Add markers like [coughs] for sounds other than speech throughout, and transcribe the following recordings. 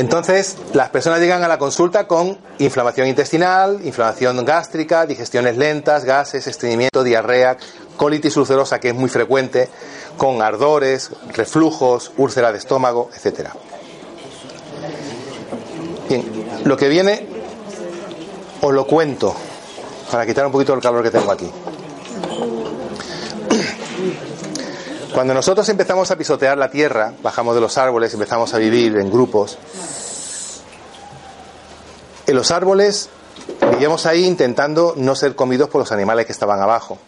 Entonces, las personas llegan a la consulta con inflamación intestinal, inflamación gástrica, digestiones lentas, gases, estreñimiento, diarrea, colitis ulcerosa, que es muy frecuente, con ardores, reflujos, úlcera de estómago, etc. Bien, lo que viene os lo cuento para quitar un poquito el calor que tengo aquí. Cuando nosotros empezamos a pisotear la tierra, bajamos de los árboles, empezamos a vivir en grupos, en los árboles vivíamos ahí intentando no ser comidos por los animales que estaban abajo.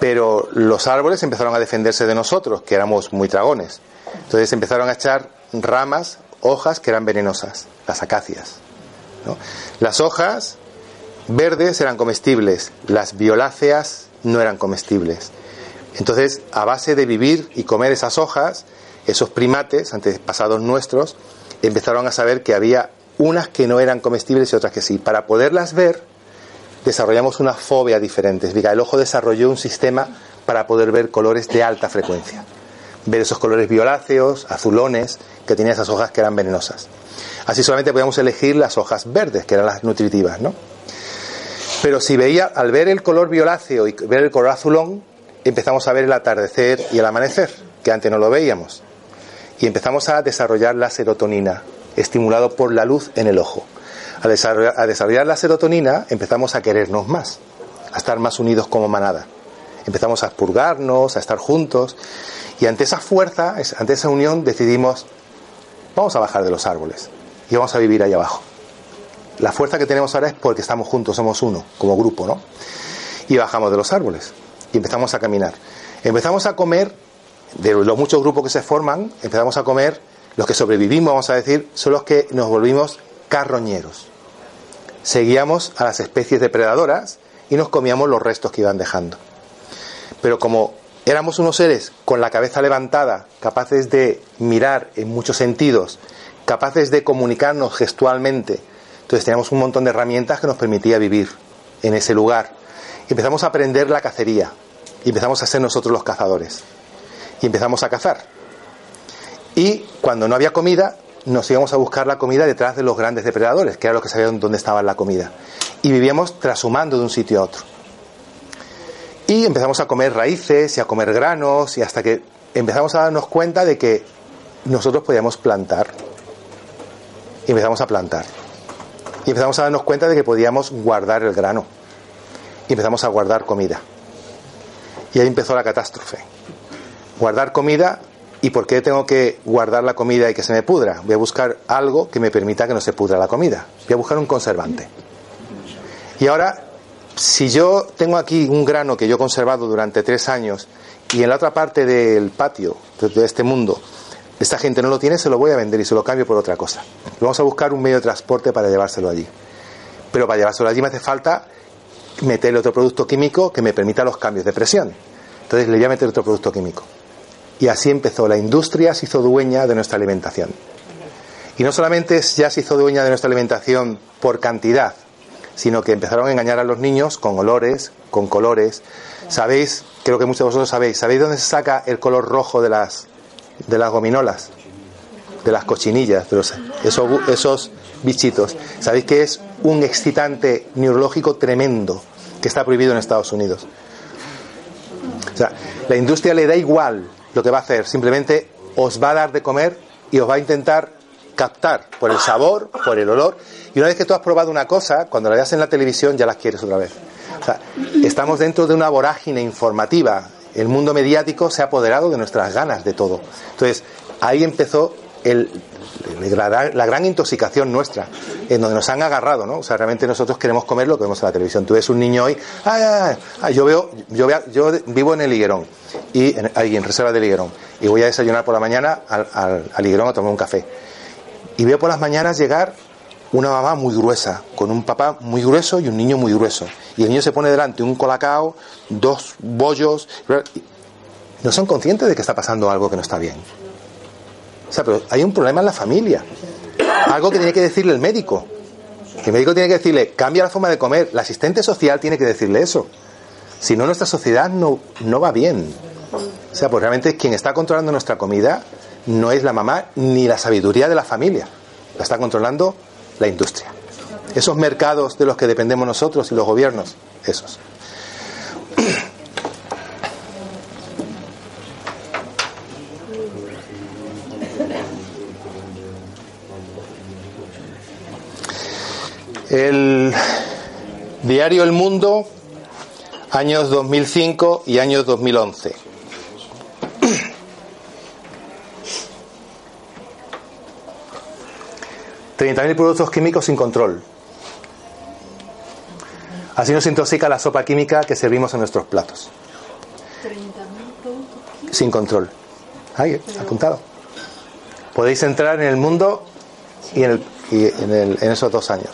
Pero los árboles empezaron a defenderse de nosotros, que éramos muy dragones. Entonces empezaron a echar ramas, hojas que eran venenosas, las acacias. Las hojas verdes eran comestibles, las violáceas no eran comestibles. Entonces, a base de vivir y comer esas hojas, esos primates, antepasados nuestros, empezaron a saber que había unas que no eran comestibles y otras que sí. Para poderlas ver, desarrollamos una fobia diferentes. Diga, el ojo desarrolló un sistema para poder ver colores de alta frecuencia. Ver esos colores violáceos, azulones, que tenían esas hojas que eran venenosas. Así solamente podíamos elegir las hojas verdes, que eran las nutritivas, ¿no? Pero si veía, al ver el color violáceo y ver el color azulón, empezamos a ver el atardecer y el amanecer, que antes no lo veíamos. Y empezamos a desarrollar la serotonina, estimulado por la luz en el ojo. A desarrollar, la serotonina empezamos a querernos más, a estar más unidos como manada. Empezamos a expurgarnos, a estar juntos. Y ante esa fuerza, ante esa unión, decidimos, vamos a bajar de los árboles y vamos a vivir ahí abajo. La fuerza que tenemos ahora es porque estamos juntos, somos uno, como grupo, ¿no? Y bajamos de los árboles y empezamos a caminar. Empezamos a comer, de los muchos grupos que se forman, empezamos a comer, los que sobrevivimos, vamos a decir, son los que nos volvimos carroñeros. Seguíamos a las especies depredadoras y nos comíamos los restos que iban dejando. Pero como éramos unos seres con la cabeza levantada, capaces de mirar en muchos sentidos, capaces de comunicarnos gestualmente, entonces teníamos un montón de herramientas que nos permitía vivir en ese lugar empezamos a aprender la cacería y empezamos a ser nosotros los cazadores y empezamos a cazar. Y cuando no había comida, nos íbamos a buscar la comida detrás de los grandes depredadores, que era los que sabían dónde estaba la comida. Y vivíamos trashumando de un sitio a otro. Y empezamos a comer raíces y a comer granos y hasta que empezamos a darnos cuenta de que nosotros podíamos plantar. Y empezamos a plantar. Y empezamos a darnos cuenta de que podíamos guardar el grano y empezamos a guardar comida. Y ahí empezó la catástrofe. Guardar comida, ¿y por qué tengo que guardar la comida y que se me pudra? Voy a buscar algo que me permita que no se pudra la comida. Voy a buscar un conservante. Y ahora, si yo tengo aquí un grano que yo he conservado durante tres años y en la otra parte del patio, de este mundo, esta gente no lo tiene, se lo voy a vender y se lo cambio por otra cosa. Vamos a buscar un medio de transporte para llevárselo allí. Pero para llevárselo allí me hace falta meterle otro producto químico que me permita los cambios de presión. Entonces le voy a meter otro producto químico. Y así empezó. La industria se hizo dueña de nuestra alimentación. Y no solamente ya se hizo dueña de nuestra alimentación por cantidad, sino que empezaron a engañar a los niños con olores, con colores. ¿Sabéis? Creo que muchos de vosotros sabéis. ¿Sabéis dónde se saca el color rojo de las, de las gominolas? De las cochinillas, de esos, esos bichitos. ¿Sabéis que es un excitante neurológico tremendo que está prohibido en Estados Unidos? O sea, la industria le da igual lo que va a hacer, simplemente os va a dar de comer y os va a intentar captar por el sabor, por el olor. Y una vez que tú has probado una cosa, cuando la veas en la televisión ya la quieres otra vez. O sea, estamos dentro de una vorágine informativa. El mundo mediático se ha apoderado de nuestras ganas de todo. Entonces, ahí empezó la, gran intoxicación nuestra, en donde nos han agarrado, ¿no? O sea, realmente nosotros queremos comer lo que vemos en la televisión. Tú ves un niño hoy, yo veo, yo veo, yo vivo en el Higuerón, y en, ahí en Reserva del Higuerón, y voy a desayunar por la mañana al, al, Higuerón a tomar un café. Y veo por las mañanas llegar una mamá muy gruesa, con un papá muy grueso y un niño muy grueso. Y el niño se pone delante un colacao, dos bollos. No son conscientes de que está pasando algo que no está bien. O sea, pero hay un problema en la familia. Algo que tiene que decirle el médico. El médico tiene que decirle, cambia la forma de comer. La asistente social tiene que decirle eso. Si no, nuestra sociedad no, no va bien. O sea, pues realmente quien está controlando nuestra comida no es la mamá ni la sabiduría de la familia. La está controlando la industria. Esos mercados de los que dependemos nosotros y los gobiernos, esos. [clears throat] El diario El Mundo, años 2005 y años 2011. 30.000 [clears throat] productos químicos sin control. Así nos intoxica la sopa química que servimos en nuestros platos. Sin control. Ahí, apuntado. Podéis entrar en el mundo y en, esos dos años.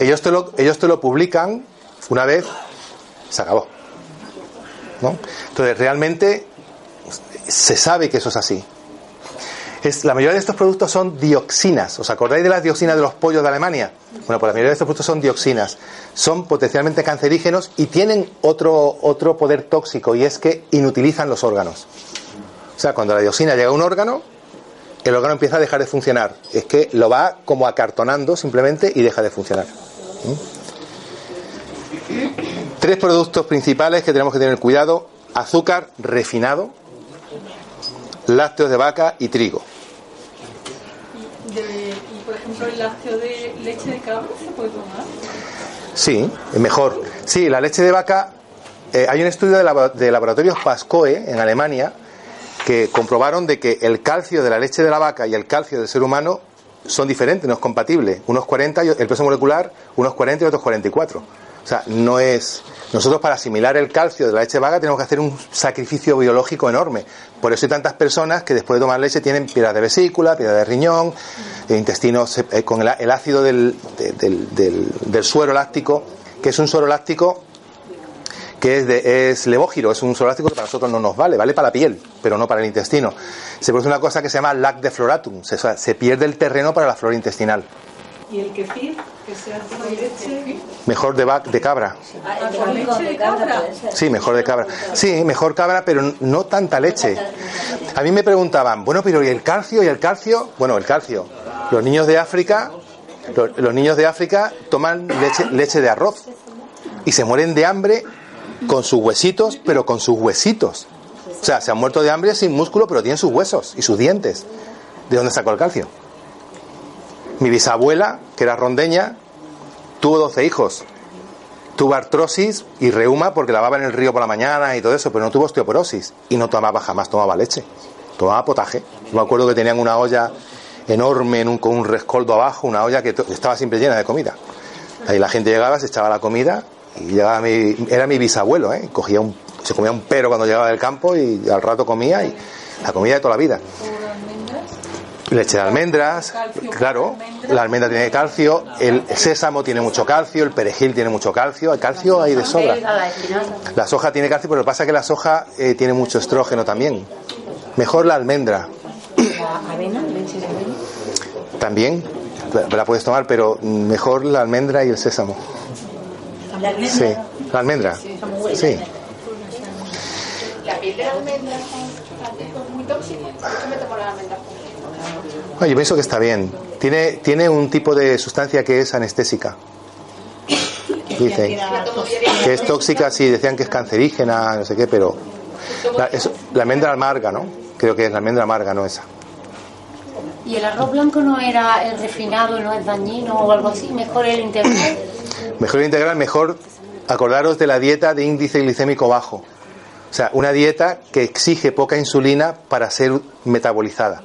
Ellos te, lo, ellos te lo publican una vez, se acabó. ¿no? Entonces, realmente se sabe que eso es así la mayoría de estos productos son dioxinas. ¿Os acordáis de las dioxinas de los pollos de Alemania? Bueno, pues la mayoría de estos productos son dioxinas. Son potencialmente cancerígenos y tienen otro, otro poder tóxico y es que inutilizan los órganos. O sea, cuando la dioxina llega a un órgano, el órgano empieza a dejar de funcionar. Es que lo va como acartonando simplemente y deja de funcionar. Tres productos principales que tenemos que tener cuidado. Azúcar refinado, lácteos de vaca y trigo y por ejemplo el lácteo de leche de cabra se puede tomar. Sí, mejor. Sí, la leche de vaca. Eh, hay un estudio de, de laboratorios Pascoe en Alemania que comprobaron de que el calcio de la leche de la vaca y el calcio del ser humano son diferentes, no es compatible. Unos 40, el peso molecular, unos 40 y otros 44. O sea, no es. Nosotros para asimilar el calcio de la leche vaga tenemos que hacer un sacrificio biológico enorme. Por eso hay tantas personas que después de tomar leche tienen piedra de vesícula, piedra de riñón, intestinos eh, con el, ácido del, del, suero láctico, que es un suero láctico que es, de, es levógiro, es un suero láctico que para nosotros no nos vale, vale para la piel, pero no para el intestino. Se produce una cosa que se llama lac de floratum, se, se pierde el terreno para la flora intestinal. ¿Y el kefir? Que sea leche. Mejor de, de cabra. Ah, leche de cabra? Sí, mejor de cabra. Sí, mejor cabra, pero no tanta leche. A mí me preguntaban, bueno, pero ¿y el calcio? ¿Y el calcio? Bueno, el calcio. Los niños de África, los, niños de África toman leche, leche de arroz y se mueren de hambre con sus huesitos, pero con sus huesitos. O sea, se han muerto de hambre sin músculo, pero tienen sus huesos y sus dientes. ¿De dónde sacó el calcio? Mi bisabuela, que era rondeña, tuvo 12 hijos. Tuvo artrosis y reuma porque lavaba en el río por la mañana y todo eso, pero no tuvo osteoporosis y no tomaba jamás, tomaba leche. Tomaba potaje. me acuerdo que tenían una olla enorme con un rescoldo abajo, una olla que estaba siempre llena de comida. Ahí la gente llegaba, se echaba la comida y llegaba mi, era mi bisabuelo, ¿eh? Cogía un, se comía un pero cuando llegaba del campo y al rato comía y la comida de toda la vida. Leche de almendras, claro, la almendra tiene calcio, el sésamo tiene mucho calcio, el perejil tiene mucho calcio, el calcio hay de sobra. La soja tiene calcio, pero lo que pasa es que la soja eh, tiene mucho estrógeno también. Mejor la almendra. También, la puedes tomar, pero mejor la almendra y el sésamo. ¿La almendra? Sí, la almendra. Sí. ¿La piel de la almendra es muy tóxica? ¿Por me tomo la almendra? yo pienso que está bien. Tiene, tiene un tipo de sustancia que es anestésica. Dicen que es tóxica, sí, decían que es cancerígena, no sé qué, pero la, la almendra amarga, ¿no? Creo que es la almendra amarga, no esa. ¿Y el arroz blanco no era el refinado, no es dañino o algo así? ¿Mejor el integral? Mejor integral, mejor acordaros de la dieta de índice glicémico bajo. O sea, una dieta que exige poca insulina para ser metabolizada.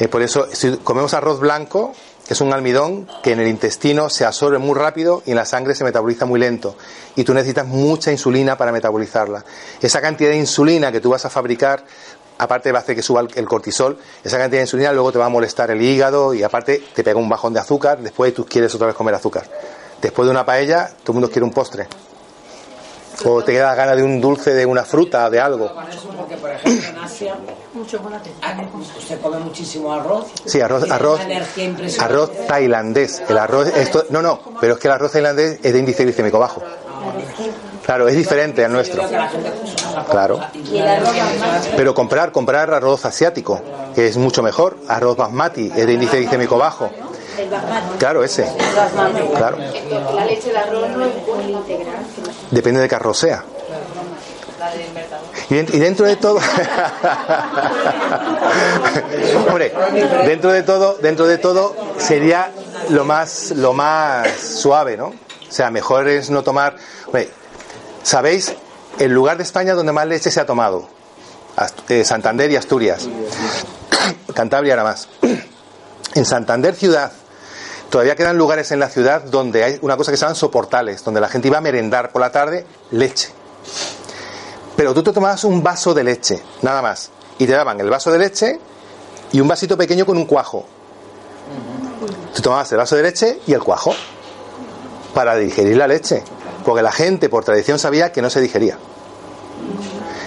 Eh, por eso, si comemos arroz blanco, es un almidón que en el intestino se absorbe muy rápido y en la sangre se metaboliza muy lento. Y tú necesitas mucha insulina para metabolizarla. Esa cantidad de insulina que tú vas a fabricar aparte va a hacer que suba el, el cortisol, esa cantidad de insulina luego te va a molestar el hígado y aparte te pega un bajón de azúcar, después tú quieres otra vez comer azúcar. Después de una paella, todo el mundo quiere un postre. O te queda ganas de un dulce, de una fruta, de algo. Con eso, porque por ejemplo en Asia ah, usted come muchísimo arroz. Sí, arroz, arroz, arroz tailandés. El arroz, esto, no, no, pero es que el arroz tailandés es de índice glicémico bajo. Claro, es diferente al nuestro. Claro. Pero comprar, comprar arroz asiático, que es mucho mejor. Arroz basmati, es de índice glicémico bajo. Claro, ese. Claro. La leche de arroz no es buena. Depende de qué arroz sea. Y, den- y dentro de todo, [laughs] hombre, dentro de todo, dentro de todo sería lo más, lo más suave, ¿no? O sea, mejor es no tomar. ¿Sabéis el lugar de España donde más leche se ha tomado? Ast- eh, Santander y Asturias. [coughs] Cantabria era más. [coughs] En Santander ciudad todavía quedan lugares en la ciudad donde hay una cosa que se llaman soportales, donde la gente iba a merendar por la tarde leche. Pero tú te tomabas un vaso de leche, nada más, y te daban el vaso de leche y un vasito pequeño con un cuajo. Tú tomabas el vaso de leche y el cuajo para digerir la leche, porque la gente por tradición sabía que no se digería.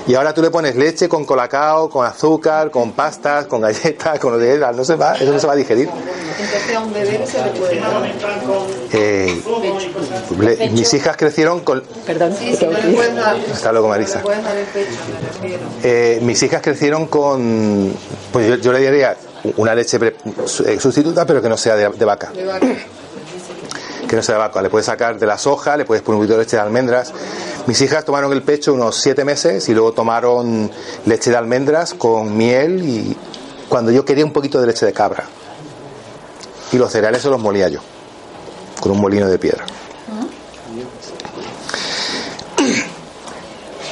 Y ahora tú le pones leche con colacao, con azúcar, con pastas, con galletas, con lo de no se va, eso no se va a digerir. Entonces a un bebé se le puede dar. Eh, le- mis hijas crecieron con. Sí, no le puedes dar, Hasta luego, Marisa. el pecho, me refiero. Eh, mis hijas crecieron con. Pues yo, yo le diría una leche pre- eh, sustituta, pero que no sea de, de vaca. De vaca. Que no sea de vaca. Le puedes sacar de la soja, le puedes poner un poquito de leche de almendras. Mis hijas tomaron el pecho unos siete meses y luego tomaron leche de almendras con miel y cuando yo quería un poquito de leche de cabra. Y los cereales se los molía yo, con un molino de piedra.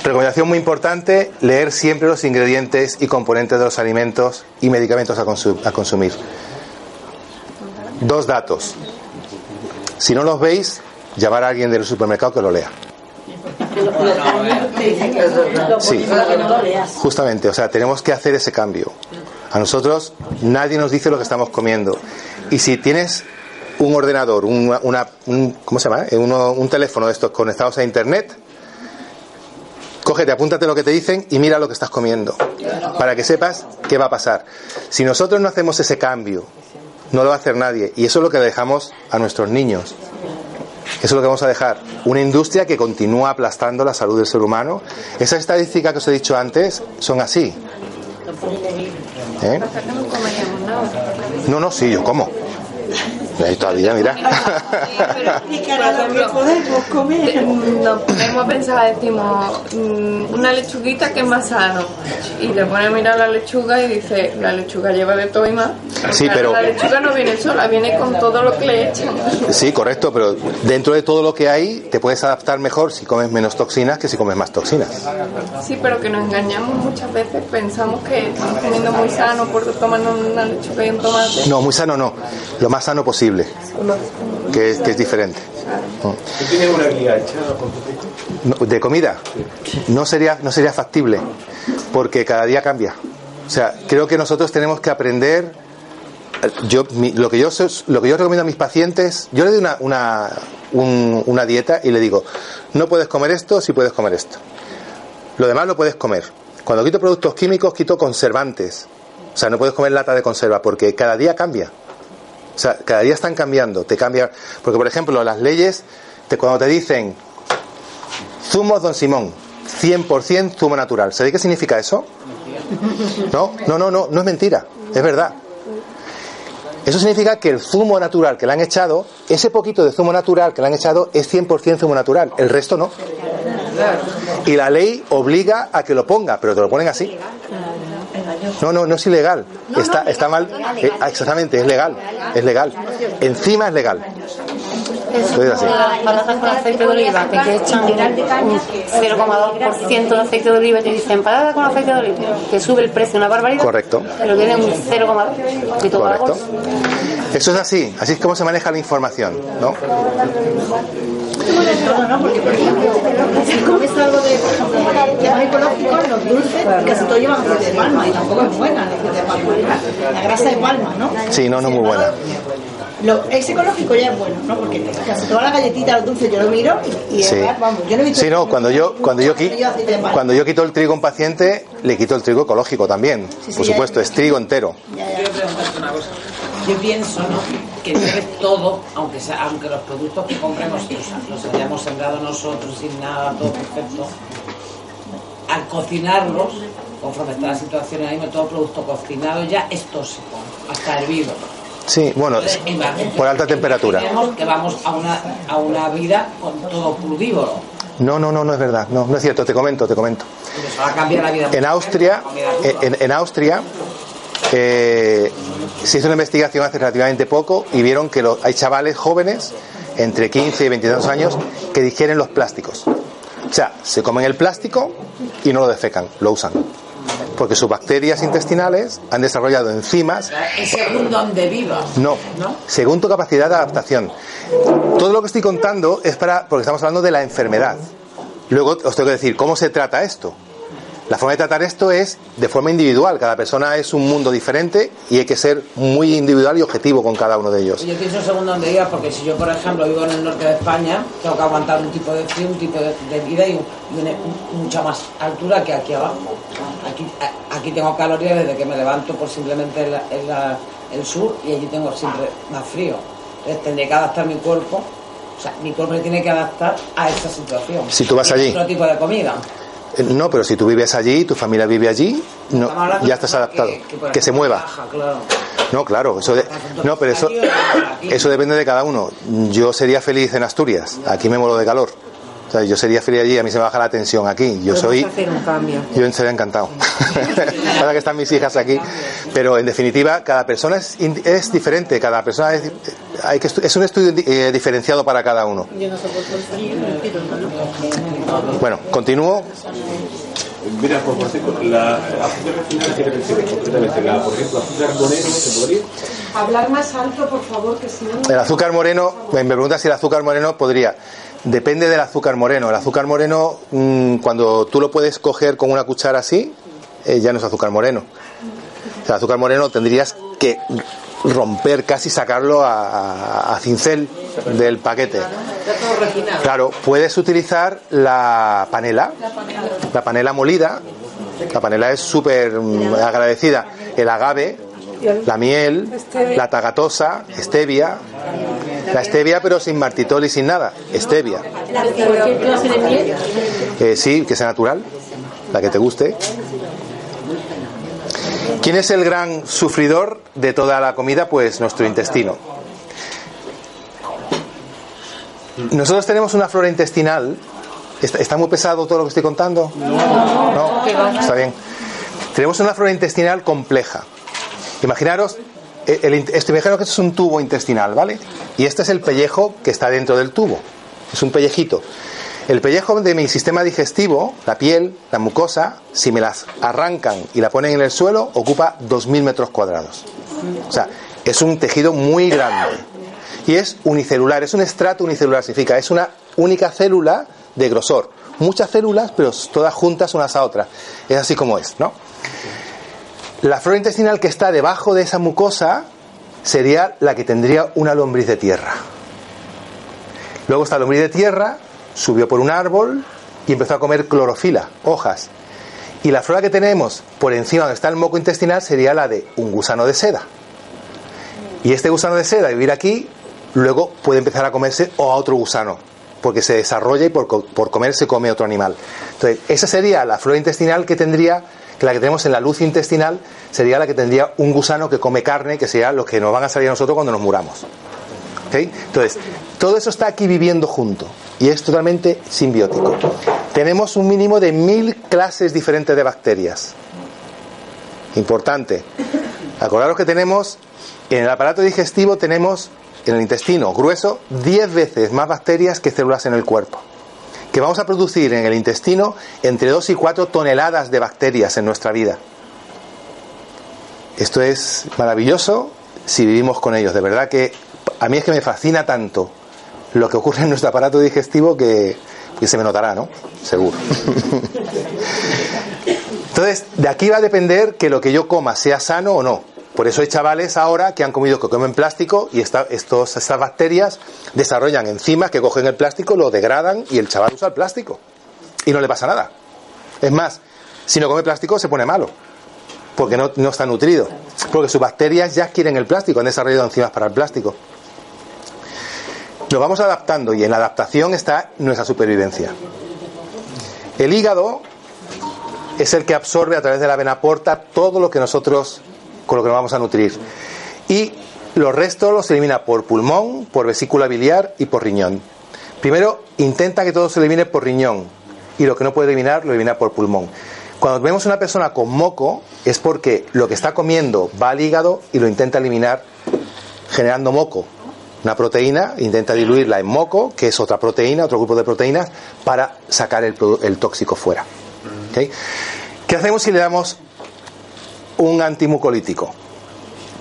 Recomendación muy importante, leer siempre los ingredientes y componentes de los alimentos y medicamentos a consumir. Dos datos. Si no los veis, llamar a alguien del supermercado que lo lea. Sí, justamente, o sea, tenemos que hacer ese cambio. A nosotros nadie nos dice lo que estamos comiendo. Y si tienes un ordenador, un, una, un- ¿cómo se llama? Eh, uno- un teléfono de estos conectados a internet, cógete, apúntate lo que te dicen y mira lo que estás comiendo, para que sepas qué va a pasar. Si nosotros no hacemos ese cambio, no lo va a hacer nadie. Y eso es lo que dejamos a nuestros niños. Eso es lo que vamos a dejar. Una industria que continúa aplastando la salud del ser humano. Esas estadísticas que os he dicho antes son así. ¿Eh? No, no, sí, yo como. Ahí todavía, mira. Y que ahora lo que podemos comer. Nos ponemos a pensar, decimos, mm, una lechuguita que es más sano. Y le pone a mirar la lechuga y dice, la lechuga lleva de todo y más. Sí, pero- La lechuga no viene sola, viene con todo lo que le echan. Sí, correcto, pero dentro de todo lo que hay, te puedes adaptar mejor si comes menos toxinas que si comes más toxinas. Sí, pero que nos engañamos muchas veces, pensamos que estamos comiendo muy sano por tomarnos una lechuga y un tomate. No, muy sano no. Lo más sano posible. Que es, que es diferente. De comida. No sería no sería factible porque cada día cambia. O sea creo que nosotros tenemos que aprender yo mi- lo que yo lo que yo recomiendo a mis pacientes yo le doy una una, un- una dieta y le digo no puedes comer esto si puedes comer esto. Lo demás lo puedes comer. Cuando quito productos químicos quito conservantes. O sea no puedes comer lata de conserva porque cada día cambia o sea cada día están cambiando te cambia porque por ejemplo las leyes te, cuando te dicen Zumos Don Simón, 100% zumo natural. ¿Sabéis qué significa eso? No, no, no, no, no es mentira, es verdad. Eso significa que el zumo natural que le han echado, ese poquito de zumo natural que le han echado es 100% zumo natural, el resto no. Y la ley obliga a que lo ponga, pero te lo ponen así. No, no, no es ilegal. Está, está mal. Eh, exactamente, es legal. Es legal. Encima es legal. Entonces, así. Patatas con aceite de oliva, que te echan un 0,2% de aceite de oliva y te dicen patatas con aceite de oliva, que sube el precio una barbaridad. Correcto. Pero tiene un 0,2%. y toda la Correcto. Eso es así, así es como se maneja la información, ¿no? todo, ¿no? Porque, por ejemplo, si comes algo de, ecológico, los dulces, casi todos llevan aceite de palma y tampoco es buena el aceite de palma. La grasa de palma, ¿no? Sí, no, no muy buena. Lo, es ecológico ya es bueno, ¿no? Porque casi todas las galletitas, los dulces, yo lo miro y, y es Sí. verdad, vamos, yo no he visto... Sí, no, cuando yo, cuando yo, qui- aceite de palma. cuando yo quito el trigo a un paciente, le quito el trigo ecológico también. Sí, sí, Por ya, supuesto, ya. es trigo entero. Ya, ya. Quiero preguntarte una cosa. Yo pienso ¿no? que todo, aunque, sea, aunque los productos que compremos los, los hayamos sembrado nosotros sin nada, todo perfecto, al cocinarlos, conforme está la situación ahora mismo, todo producto cocinado ya es tóxico, hasta hervido. Sí, bueno, por alta temperatura. Que vamos a una, a una vida con todo crudívoro. No, no, no, no es verdad. No, no es cierto. Te comento, te comento. Eso va a cambiar la vida. En Austria, en, en Austria, eh, se hizo una investigación hace relativamente poco y vieron que hay chavales jóvenes entre 15 y 22 años que digieren los plásticos. O sea, se comen el plástico y no lo defecan, lo usan. Porque sus bacterias intestinales han desarrollado enzimas Es según donde vivas. no, ¿No? según tu capacidad de adaptación. Todo lo que estoy contando es para, porque estamos hablando de la enfermedad. Luego os tengo que decir, ¿cómo se trata esto? La forma de tratar esto es de forma individual. Cada persona es un mundo diferente y hay que ser muy individual y objetivo con cada uno de ellos. Yo pienso según donde vivas, porque si yo, por ejemplo, vivo en el norte de España, tengo que aguantar un tipo de frío, un tipo de, de vida y, un- y una- mucha más altura que aquí abajo. Aquí, aquí tengo calorías desde que me levanto por simplemente la- en la- el sur y allí tengo siempre más frío. Entonces tendré que adaptar mi cuerpo, o sea, mi cuerpo tiene que adaptar a esa situación. Si tú vas allí. Otro tipo de comida. Eh, No, pero si tú vives allí, tu familia vive allí, no, ya estás adaptado. que se mueva. baja, claro. No, claro, eso de- no, pero eso, eso depende de cada uno. Yo sería feliz en Asturias, aquí me muero de calor. Yo sería feliz allí, a mí se me baja la tensión aquí. Yo soy, hacer un cambio. yo sería encantado. [laughs] Ahora que están mis hijas aquí, pero en definitiva cada persona es, es diferente, cada persona es, hay que es un estudio eh, diferenciado para cada uno. Frío. Bueno, continúo. Mira, por ejemplo, la. Hablar más alto, por favor, que si no... El azúcar moreno, me me pregunta si el azúcar moreno podría. Depende del azúcar moreno. El azúcar moreno, mm, cuando tú lo puedes coger con una cuchara así, eh, ya no es azúcar moreno. El azúcar moreno tendrías que romper, casi sacarlo a, a- a cincel del paquete. Claro, puedes utilizar la panela, la panela molida. La panela es súper mm, agradecida. El agave, la miel, la tagatosa, stevia. La stevia, pero sin martitol y sin nada. Stevia. Cualquier clase de miel. Eh, sí, que sea natural, la que te guste. ¿Quién es el gran sufridor de toda la comida? Pues nuestro intestino. Nosotros tenemos una flora intestinal. ¿Está, está muy pesado todo lo que estoy contando? No. Está bien. Tenemos una flora intestinal compleja. Imaginaros, eh, el, imaginaros que esto es un tubo intestinal, ¿vale? Y este es el pellejo que está dentro del tubo. Es un pellejito. El pellejo de mi sistema digestivo, la piel, la mucosa, si me las arrancan y la ponen en el suelo, ocupa 2.000 metros cuadrados. O sea, es un tejido muy grande. Y es unicelular, es un estrato unicelular, significa, es una única célula de grosor. Muchas células, pero todas juntas unas a otras. Es así como es, ¿no? La flora intestinal que está debajo de esa mucosa sería la que tendría una lombriz de tierra. Luego esta lombriz de tierra subió por un árbol y empezó a comer clorofila, hojas. Y la flora que tenemos por encima donde está el moco intestinal sería la de un gusano de seda. Y este gusano de seda, vivir aquí, luego puede empezar a comerse o a otro gusano, porque se desarrolla y por, por comer se come otro animal. Entonces, esa sería la flora intestinal que tendría, que la que tenemos en la luz intestinal, sería la que tendría un gusano que come carne, que sería los que nos van a salir a nosotros cuando nos muramos. ¿Ok? Entonces, todo eso está aquí viviendo junto y es totalmente simbiótico. Tenemos un mínimo de mil clases diferentes de bacterias. Importante. Acordaros que tenemos, en el aparato digestivo tenemos en el intestino grueso 10 veces más bacterias que células en el cuerpo. Que vamos a producir en el intestino entre 2 y 4 toneladas de bacterias en nuestra vida. Esto es maravilloso si vivimos con ellos. De verdad que a mí es que me fascina tanto lo que ocurre en nuestro aparato digestivo que, que se me notará, ¿no? Seguro. [laughs] Entonces, de aquí va a depender que lo que yo coma sea sano o no. Por eso hay chavales ahora que han comido que comen plástico y estas bacterias desarrollan enzimas que cogen el plástico, lo degradan y el chaval usa el plástico. Y no le pasa nada. Es más, si no come plástico se pone malo. Porque no, no está nutrido. Porque sus bacterias ya quieren el plástico, han desarrollado enzimas para el plástico. Nos vamos adaptando y en la adaptación está nuestra supervivencia. El hígado es el que absorbe a través de la vena porta todo lo que nosotros con lo que nos vamos a nutrir. Y los restos los elimina por pulmón, por vesícula biliar y por riñón. Primero intenta que todo se elimine por riñón y lo que no puede eliminar lo elimina por pulmón. Cuando vemos una persona con moco es porque lo que está comiendo va al hígado y lo intenta eliminar generando moco. Una proteína intenta diluirla en moco, que es otra proteína, otro grupo de proteínas, para sacar el, tóxico fuera. ¿Qué hacemos si le damos un antimucolítico?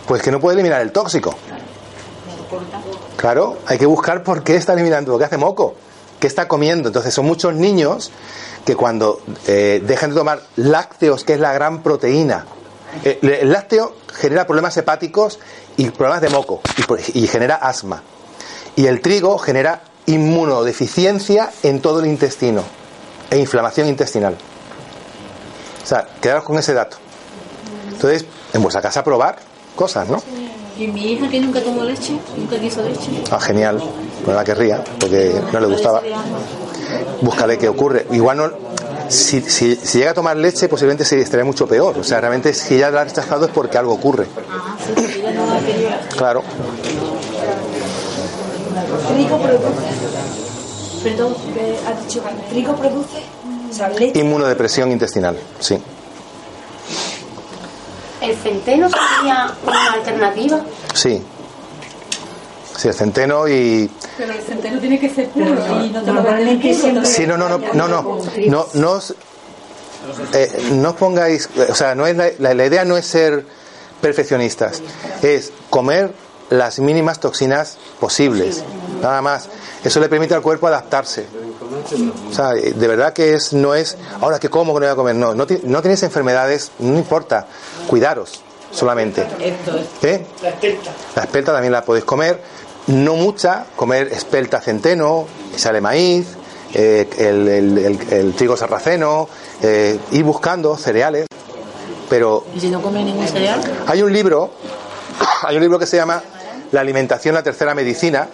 Pues que no puede eliminar el tóxico. Claro, hay que buscar por qué está eliminando, que hace moco, qué está comiendo. Entonces son muchos niños que cuando eh, dejan de tomar lácteos, que es la gran proteína, eh, el lácteo genera problemas hepáticos y problemas de moco y, y genera asma. Y el trigo genera inmunodeficiencia en todo el intestino e inflamación intestinal. O sea, quedaros con ese dato. Entonces, en vuestra casa probar cosas, ¿no? Y mi hija que nunca tomó leche, nunca quiso leche. Ah, genial. No la querría, porque no le gustaba. Búscale qué ocurre. Igual no. Si, si, si llega a tomar leche, posiblemente se estaría mucho peor. O sea, realmente si ella la ha rechazado es porque algo ocurre. Ah, sí, sí, no. Claro. ¿Trigo produce? Perdón, ¿qué has dicho? ¿Trigo produce? O sea, leche. Inmunodepresión intestinal, sí. ¿El centeno sería una alternativa? Sí. Sí, el centeno y. Pero el centeno tiene que ser puro y no te lo siempre- Sí, no, no, no, no, no. No, no os, eh, no os pongáis. O sea, no es la, la- la idea no es ser perfeccionistas, es comer las mínimas toxinas posibles. Nada más. Eso le permite al cuerpo adaptarse. O sea, eh, de verdad que es, no es, ahora que como, que no voy a comer. No, no, no tenéis enfermedades, no importa. Cuidaros solamente. Esto es. ¿Eh? La espelta también la podéis comer, no mucha, comer espelta centeno, sale maíz, eh, el, el- el- el trigo sarraceno, eh, ir buscando cereales, pero ¿Y si no come ningún cereal? hay un libro, [coughs] hay un libro que se llama La alimentación, la tercera medicina,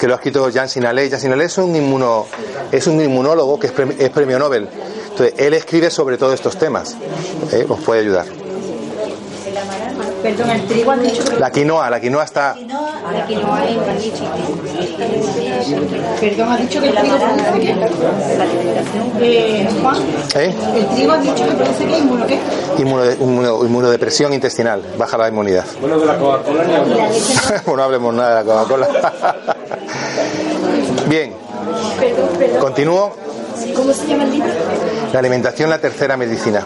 que lo ha escrito Jean Sinalé. Jean Sinalé es un inmuno, es un inmunólogo que es premio Nobel. Entonces, él escribe sobre todos estos temas. ¿eh? Os puede ayudar. Perdón, el trigo has dicho que La quinoa, la quinoa está no Perdón, has dicho que el trigo produce qué? Eh, Juan, ¿eh? el trigo has dicho que produce qué? ¿Inmuno qué? Inmuno- inmuno- inmunodepresión intestinal, baja la inmunidad. Bueno, de la Coca-Cola [laughs] Bueno, no hablemos nada de la Coca-Cola. [laughs] Bien, continúo. ¿Cómo se llama el libro? La alimentación, la tercera medicina.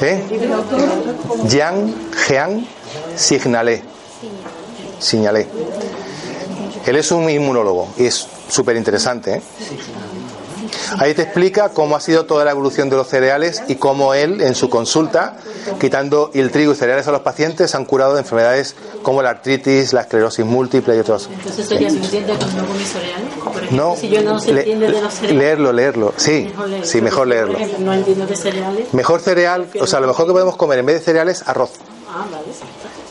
¿Eh? Jean Signalé. Signalé. Él es un inmunólogo y es súper interesante. ¿eh? Ahí te explica cómo ha sido toda la evolución de los cereales y cómo él, en su consulta, quitando el trigo y cereales a los pacientes, han curado de enfermedades como la artritis, la esclerosis múltiple y otros. Entonces sería suficiente con no comer cereales. Por No, si yo no se le- entiende de los cereales. leerlo, leerlo. Sí, leerlo. sí, mejor Por leerlo. ejemplo, no entiendo de cereales. Mejor cereal, o sea, lo mejor que podemos comer en vez de cereales, arroz. Ah, vale.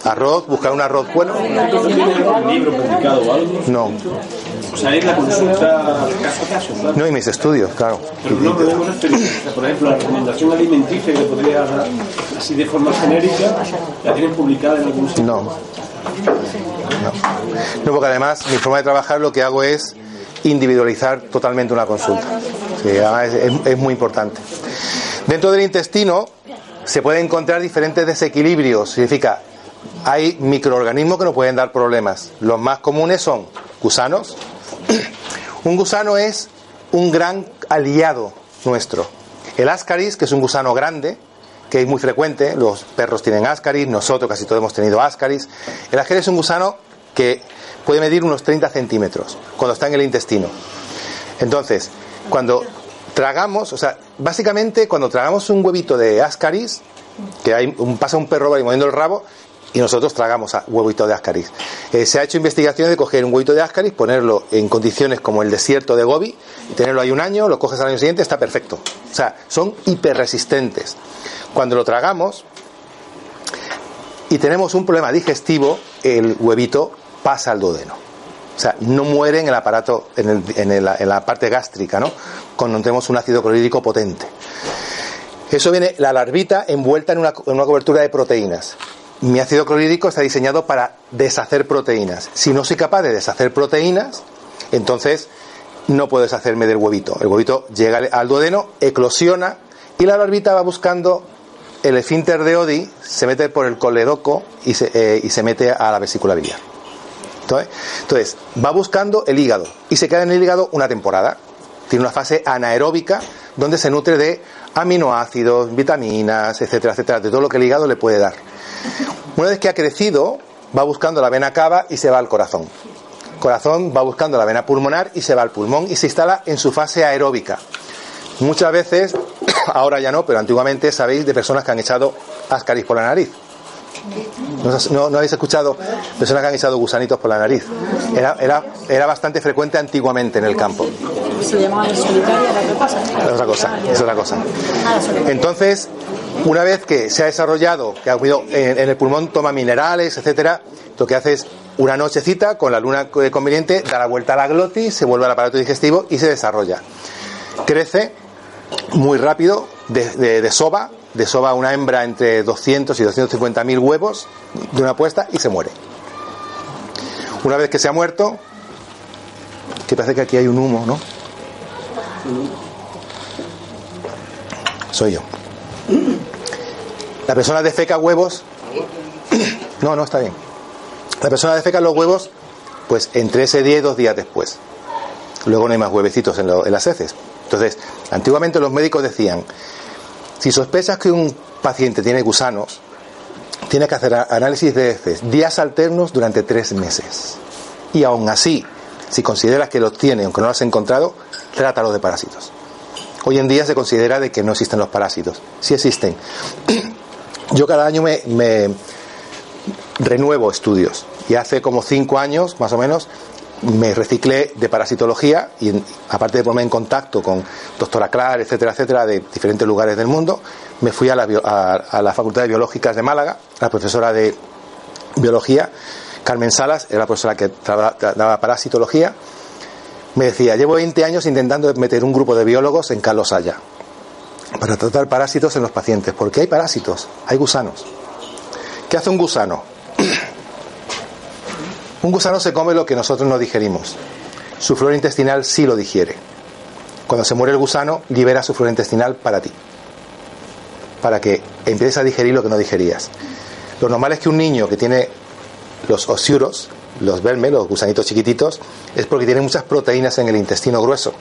Arroz, buscar un arroz bueno. ¿Entonces tiene algún libro publicado o algo? No, O sea, es la consulta caso a caso, claro. no, y mis estudios, claro. Pero no, pero hemos experiencias. O sea, por ejemplo, la recomendación alimenticia que podría dar así de forma genérica, ¿la tienen publicada en algún sitio? No. No. No, porque además mi forma de trabajar lo que hago es individualizar totalmente una consulta. Es muy importante. Dentro del intestino se pueden encontrar diferentes desequilibrios. Significa, hay microorganismos que nos pueden dar problemas. Los más comunes son gusanos. [clears throat] Un gusano es un gran aliado nuestro. El ascaris, que es un gusano grande, que es muy frecuente, los perros tienen ascaris, nosotros casi todos hemos tenido ascaris. El ascaris es un gusano que puede medir unos 30 centímetros cuando está en el intestino. Entonces, cuando tragamos, o sea, básicamente cuando tragamos un huevito de ascaris, que hay un, pasa un perro ahí moviendo el rabo, y nosotros tragamos huevito de ascaris. Eh, se ha hecho investigaciones de coger un huevito de ascaris, ponerlo en condiciones como el desierto de Gobi, y tenerlo ahí un año, lo coges al año siguiente, está perfecto. O sea, son hiperresistentes. Cuando lo tragamos y tenemos un problema digestivo, el huevito pasa al duodeno. O sea, no muere en el aparato, en, en, la parte gástrica, ¿no? Cuando tenemos un ácido clorhídrico potente. Eso viene la larvita envuelta en una, en una cobertura de proteínas. Mi ácido clorhídrico está diseñado para deshacer proteínas. Si no soy capaz de deshacer proteínas, entonces no puedo deshacerme del huevito. El huevito llega al duodeno, eclosiona y la larvita va buscando el esfínter de Odi, se mete por el coledoco y se, eh, y se mete a la vesícula biliar. Entonces, va buscando el hígado y se queda en el hígado una temporada. Tiene una fase anaeróbica donde se nutre de aminoácidos, vitaminas, etcétera, etcétera, de todo lo que el hígado le puede dar. Una vez que ha crecido, va buscando la vena cava y se va al corazón. Corazón va buscando la vena pulmonar y se va al pulmón y se instala en su fase aeróbica. Muchas veces, [clears throat] ahora ya no, pero antiguamente sabéis de personas que han echado ascaris por la nariz. ¿No, habéis escuchado personas que han echado gusanitos por la nariz? Era, era, era bastante frecuente antiguamente en el campo. Se llamaba solitaria, Es otra cosa, es otra cosa. Entonces, una vez que se ha desarrollado, que ha habido en, el pulmón toma minerales, etcétera, lo que hace es una nochecita con la luna conveniente, da la vuelta a la glotis, se vuelve al aparato digestivo y se desarrolla. Crece muy rápido, de, de soba una hembra entre 200 y 250 mil huevos de una puesta y se muere. Una vez que se ha muerto, que parece que aquí hay un humo, ¿no? Soy yo. La persona defeca huevos. No, no está bien. La persona defeca los huevos, pues entre ese día y dos días después. Luego no hay más huevecitos en, en las heces. Entonces, antiguamente los médicos decían, si sospechas que un paciente tiene gusanos, tiene que hacer análisis de heces días alternos durante tres meses. Y aún así, si consideras que los tiene, aunque no los has encontrado, trátalo de parásitos. Hoy en día se considera de que no existen los parásitos. Sí existen. [clears throat] Yo cada año me, me renuevo estudios. Y hace como cinco años, más o menos, me reciclé de parasitología y aparte de ponerme en contacto con doctora Clar, etcétera, etcétera, de diferentes lugares del mundo, me fui a la, a, la Facultad de Biológicas de Málaga, la profesora de biología, Carmen Salas, era la profesora que daba parasitología, me decía, llevo 20 años intentando meter un grupo de biólogos en Carlos Haya para tratar parásitos en los pacientes, porque hay parásitos, hay gusanos. ¿Qué hace un gusano? Un gusano se come lo que nosotros no digerimos. Su flora intestinal sí lo digiere. Cuando se muere el gusano, libera su flora intestinal para ti. Para que empieces a digerir lo que no digerías. Lo normal es que un niño que tiene los osiuros, los vermes, los gusanitos chiquititos, es porque tiene muchas proteínas en el intestino grueso.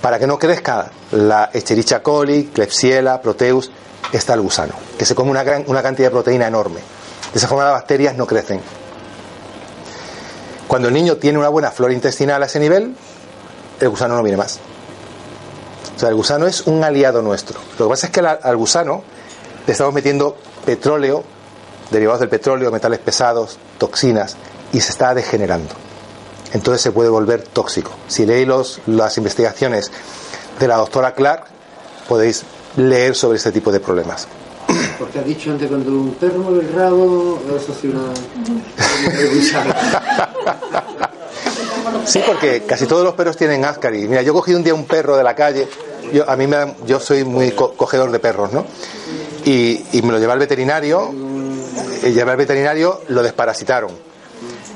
Para que no crezca la Escherichia coli, Klebsiella, Proteus, está el gusano, que se come una, gran, una cantidad de proteína enorme. De esa forma las bacterias no crecen. Cuando el niño tiene una buena flora intestinal a ese nivel, el gusano no viene más. O sea, el gusano es un aliado nuestro. Lo que pasa es que al gusano le estamos metiendo petróleo, derivados del petróleo, metales pesados, toxinas, y se está degenerando. Entonces se puede volver tóxico. Si leéis los, las investigaciones de la doctora Clark, podéis leer sobre este tipo de problemas. Porque has dicho antes, cuando un perro mueve el rabo, asocia una... Sí, porque casi todos los perros tienen ascaris. Mira, yo cogí un día un perro de la calle, yo, a mí me, yo soy muy cogedor de perros, ¿no? Y, y me lo llevé al veterinario, y llevé al veterinario, lo desparasitaron.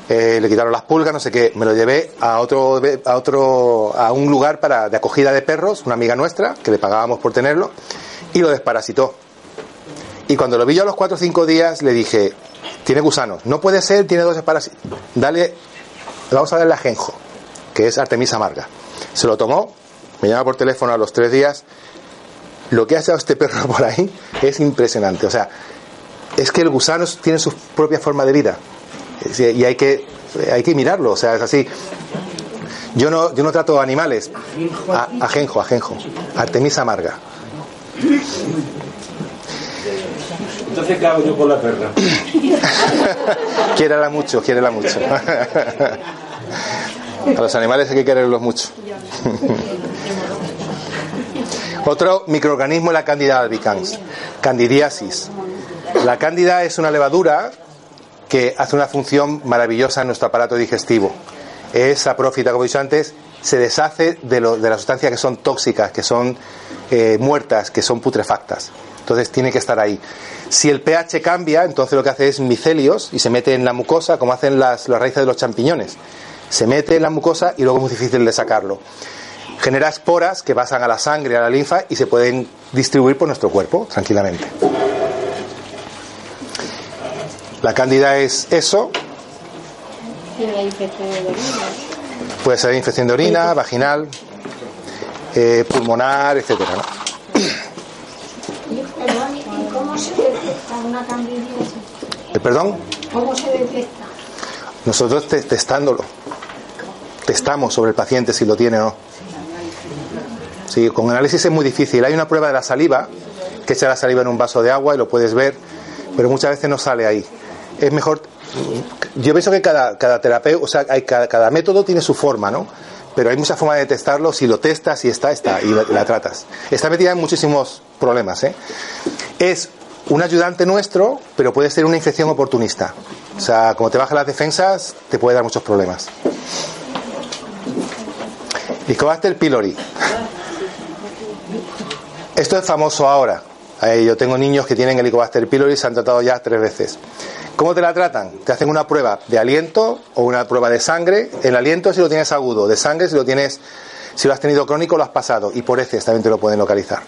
Eh, le quitaron las pulgas, no sé qué. Me lo llevé a otro, a otro, a un lugar para, de acogida de perros, una amiga nuestra, que le pagábamos por tenerlo, y lo desparasitó. Y cuando lo vi yo a los 4 o 5 días, le dije, tiene gusanos. No puede ser, tiene dos parásitos. Dale, vamos a darle ajenjo, que es Artemisa amarga. Se lo tomó, me llama por teléfono a los 3 días. Lo que ha hecho este perro [laughs] por ahí es impresionante. O sea, es que el gusano tiene su propia forma de vida. Y hay que, hay que mirarlo. O sea, es así. Yo no, yo no trato animales. A, ajenjo, ajenjo. Artemisa amarga. Entonces, ¿qué hago yo con la perra? [laughs] quiérala mucho, quiérela mucho. [laughs] A los animales hay que quererlos mucho. [laughs] Otro microorganismo es la Candida albicans, candidiasis. La cándida es una levadura que hace una función maravillosa en nuestro aparato digestivo. Es saprófita, como he dicho antes, se deshace de, lo, de las sustancias que son tóxicas, que son eh, muertas, que son putrefactas. Entonces tiene que estar ahí. Si el pH cambia, entonces lo que hace es micelios y se mete en la mucosa, como hacen las, las raíces de los champiñones. Se mete en la mucosa y luego es muy difícil de sacarlo. Genera esporas que pasan a la sangre, a la linfa y se pueden distribuir por nuestro cuerpo tranquilamente. La cándida es eso. Puede ser infección de orina, vaginal, eh, pulmonar, etcétera. ¿Y cómo se Eh, ¿Perdón? ¿Cómo se detecta? Nosotros te- testándolo. Testamos sobre el paciente si lo tiene o no. Sí, con análisis es muy difícil. Hay una prueba de la saliva, que echa la saliva en un vaso de agua y lo puedes ver, pero muchas veces no sale ahí. Es mejor. Yo pienso que cada, cada terapeuta, o sea, hay, cada, cada método tiene su forma, ¿no? Pero hay muchas formas de testarlo. Si lo testas, si está, está, y la, la tratas. Está metida en muchísimos problemas, ¿eh? Es un ayudante nuestro, pero puede ser una infección oportunista. O sea, como te bajan las defensas, te puede dar muchos problemas. Helicobacter pylori. Esto es famoso ahora. Yo tengo niños que tienen Helicobacter pylori, se han tratado ya tres veces. ¿Cómo te la tratan? Te hacen una prueba de aliento o una prueba de sangre. El aliento si lo tienes agudo, de sangre si lo tienes, si lo has tenido crónico lo has pasado y por heces también te lo pueden localizar.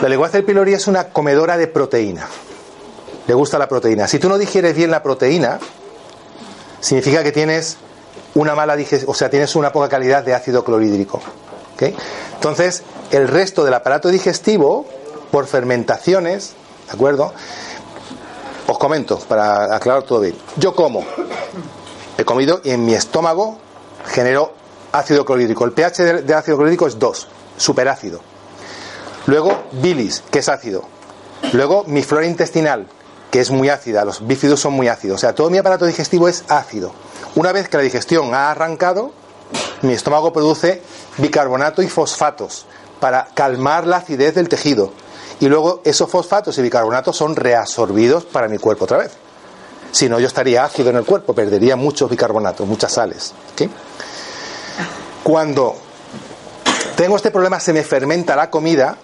La Helicobacter pylori es una comedora de proteína. Le gusta la proteína. Si tú no digieres bien la proteína, significa que tienes una mala digestión, o sea, tienes una poca calidad de ácido clorhídrico. Entonces, el resto del aparato digestivo, por fermentaciones, ¿de acuerdo? Os comento, para aclarar todo bien. Yo como, he comido y en mi estómago genero ácido clorhídrico. El pH de, de ácido clorhídrico es 2, superácido. Luego, bilis, que es ácido. Luego, mi flora intestinal, que es muy ácida. Los bífidos son muy ácidos. O sea, todo mi aparato digestivo es ácido. Una vez que la digestión ha arrancado, mi estómago produce bicarbonato y fosfatos para calmar la acidez del tejido. Y luego esos fosfatos y bicarbonatos son reabsorbidos para mi cuerpo otra vez. Si no, yo estaría ácido en el cuerpo, perdería muchos bicarbonatos, muchas sales. Cuando tengo este problema, se me fermenta la comida,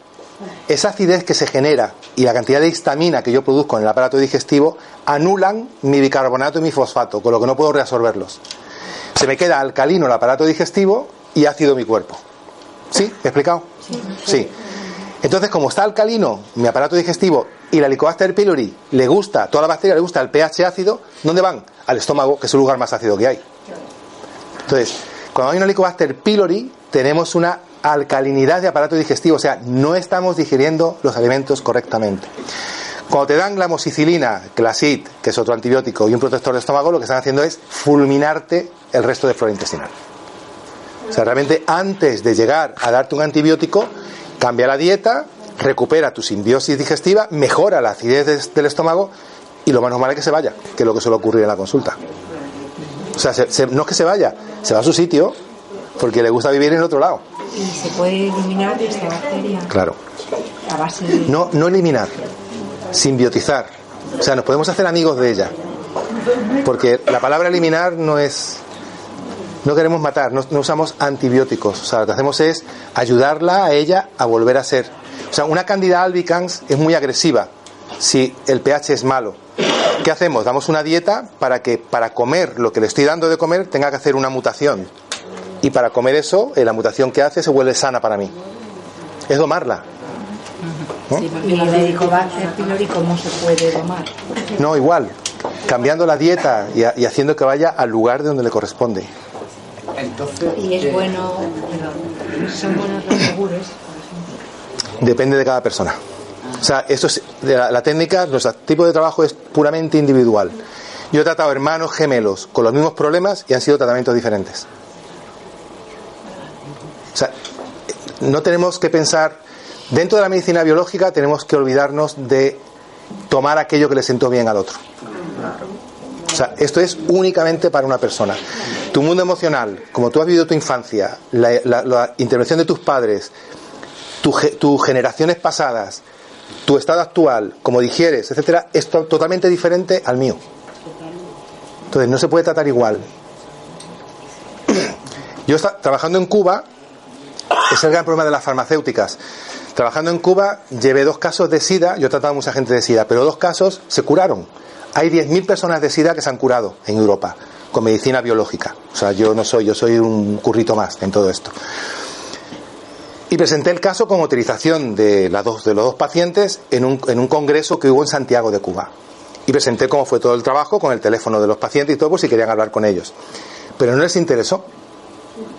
esa acidez que se genera y la cantidad de histamina que yo produzco en el aparato digestivo anulan mi bicarbonato y mi fosfato, con lo que no puedo reabsorberlos. Se me queda alcalino el aparato digestivo y ácido mi cuerpo. ¿Sí? ¿Me he explicado? Sí. Entonces, como está alcalino mi aparato digestivo y la Helicobacter pylori le gusta, toda la bacteria le gusta el pH ácido, ¿dónde van? Al estómago, que es el lugar más ácido que hay. Entonces, cuando hay una Helicobacter pylori, tenemos una alcalinidad de aparato digestivo, o sea, no estamos digiriendo los alimentos correctamente. Cuando te dan la amoxicilina, Clasit, que es otro antibiótico, y un protector de estómago, lo que están haciendo es fulminarte el resto de flora intestinal. O sea, realmente antes de llegar a darte un antibiótico, cambia la dieta, recupera tu simbiosis digestiva, mejora la acidez del estómago y lo más normal es que se vaya, que es lo que suele ocurrir en la consulta. O sea, se- no es que se vaya, se va a su sitio porque le gusta vivir en otro lado. Y se puede eliminar esta bacteria Claro. a base de... No, no eliminar, simbiotizar. O sea, nos podemos hacer amigos de ella. Porque la palabra eliminar no es. No queremos matar, no, no usamos antibióticos. O sea, lo que hacemos es ayudarla a ella a volver a ser. O sea, una candida albicans es muy agresiva si el pH es malo. ¿Qué hacemos? Damos una dieta para que para comer lo que le estoy dando de comer tenga que hacer una mutación. Y para comer eso, eh, la mutación que hace se vuelve sana para mí. Es domarla. ¿no? Y el Helicobacter pylori, ¿cómo se puede tomar? No, igual, cambiando la dieta y, a- y haciendo que vaya al lugar de donde le corresponde. Entonces, Y es eh, bueno, son buenos los yogures. Depende de cada persona. O sea, esto es, de la, la técnica, nuestro tipo de trabajo es puramente individual. Yo he tratado hermanos gemelos con los mismos problemas y han sido tratamientos diferentes. O sea, no tenemos que pensar, dentro de la medicina biológica tenemos que olvidarnos de tomar aquello que le sentó bien al otro. O sea, esto es únicamente para una persona. Tu mundo emocional, como tú has vivido tu infancia, la, la- intervención de tus padres, tus generaciones pasadas, tu estado actual, como digieres, etcétera, es to- totalmente diferente al mío. Entonces no se puede tratar igual. Yo esta- trabajando en Cuba, es el gran problema de las farmacéuticas. Trabajando en Cuba llevé dos casos de SIDA, yo he tratado a mucha gente de SIDA, pero dos casos se curaron. Hay 10.000 personas de SIDA que se han curado en Europa con medicina biológica. O sea, yo no soy, yo soy un currito más en todo esto. Y presenté el caso con autorización de, dos, de los dos pacientes en un, en un congreso que hubo en Santiago de Cuba. Y presenté cómo fue todo el trabajo con el teléfono de los pacientes y todo por si querían hablar con ellos. Pero no les interesó,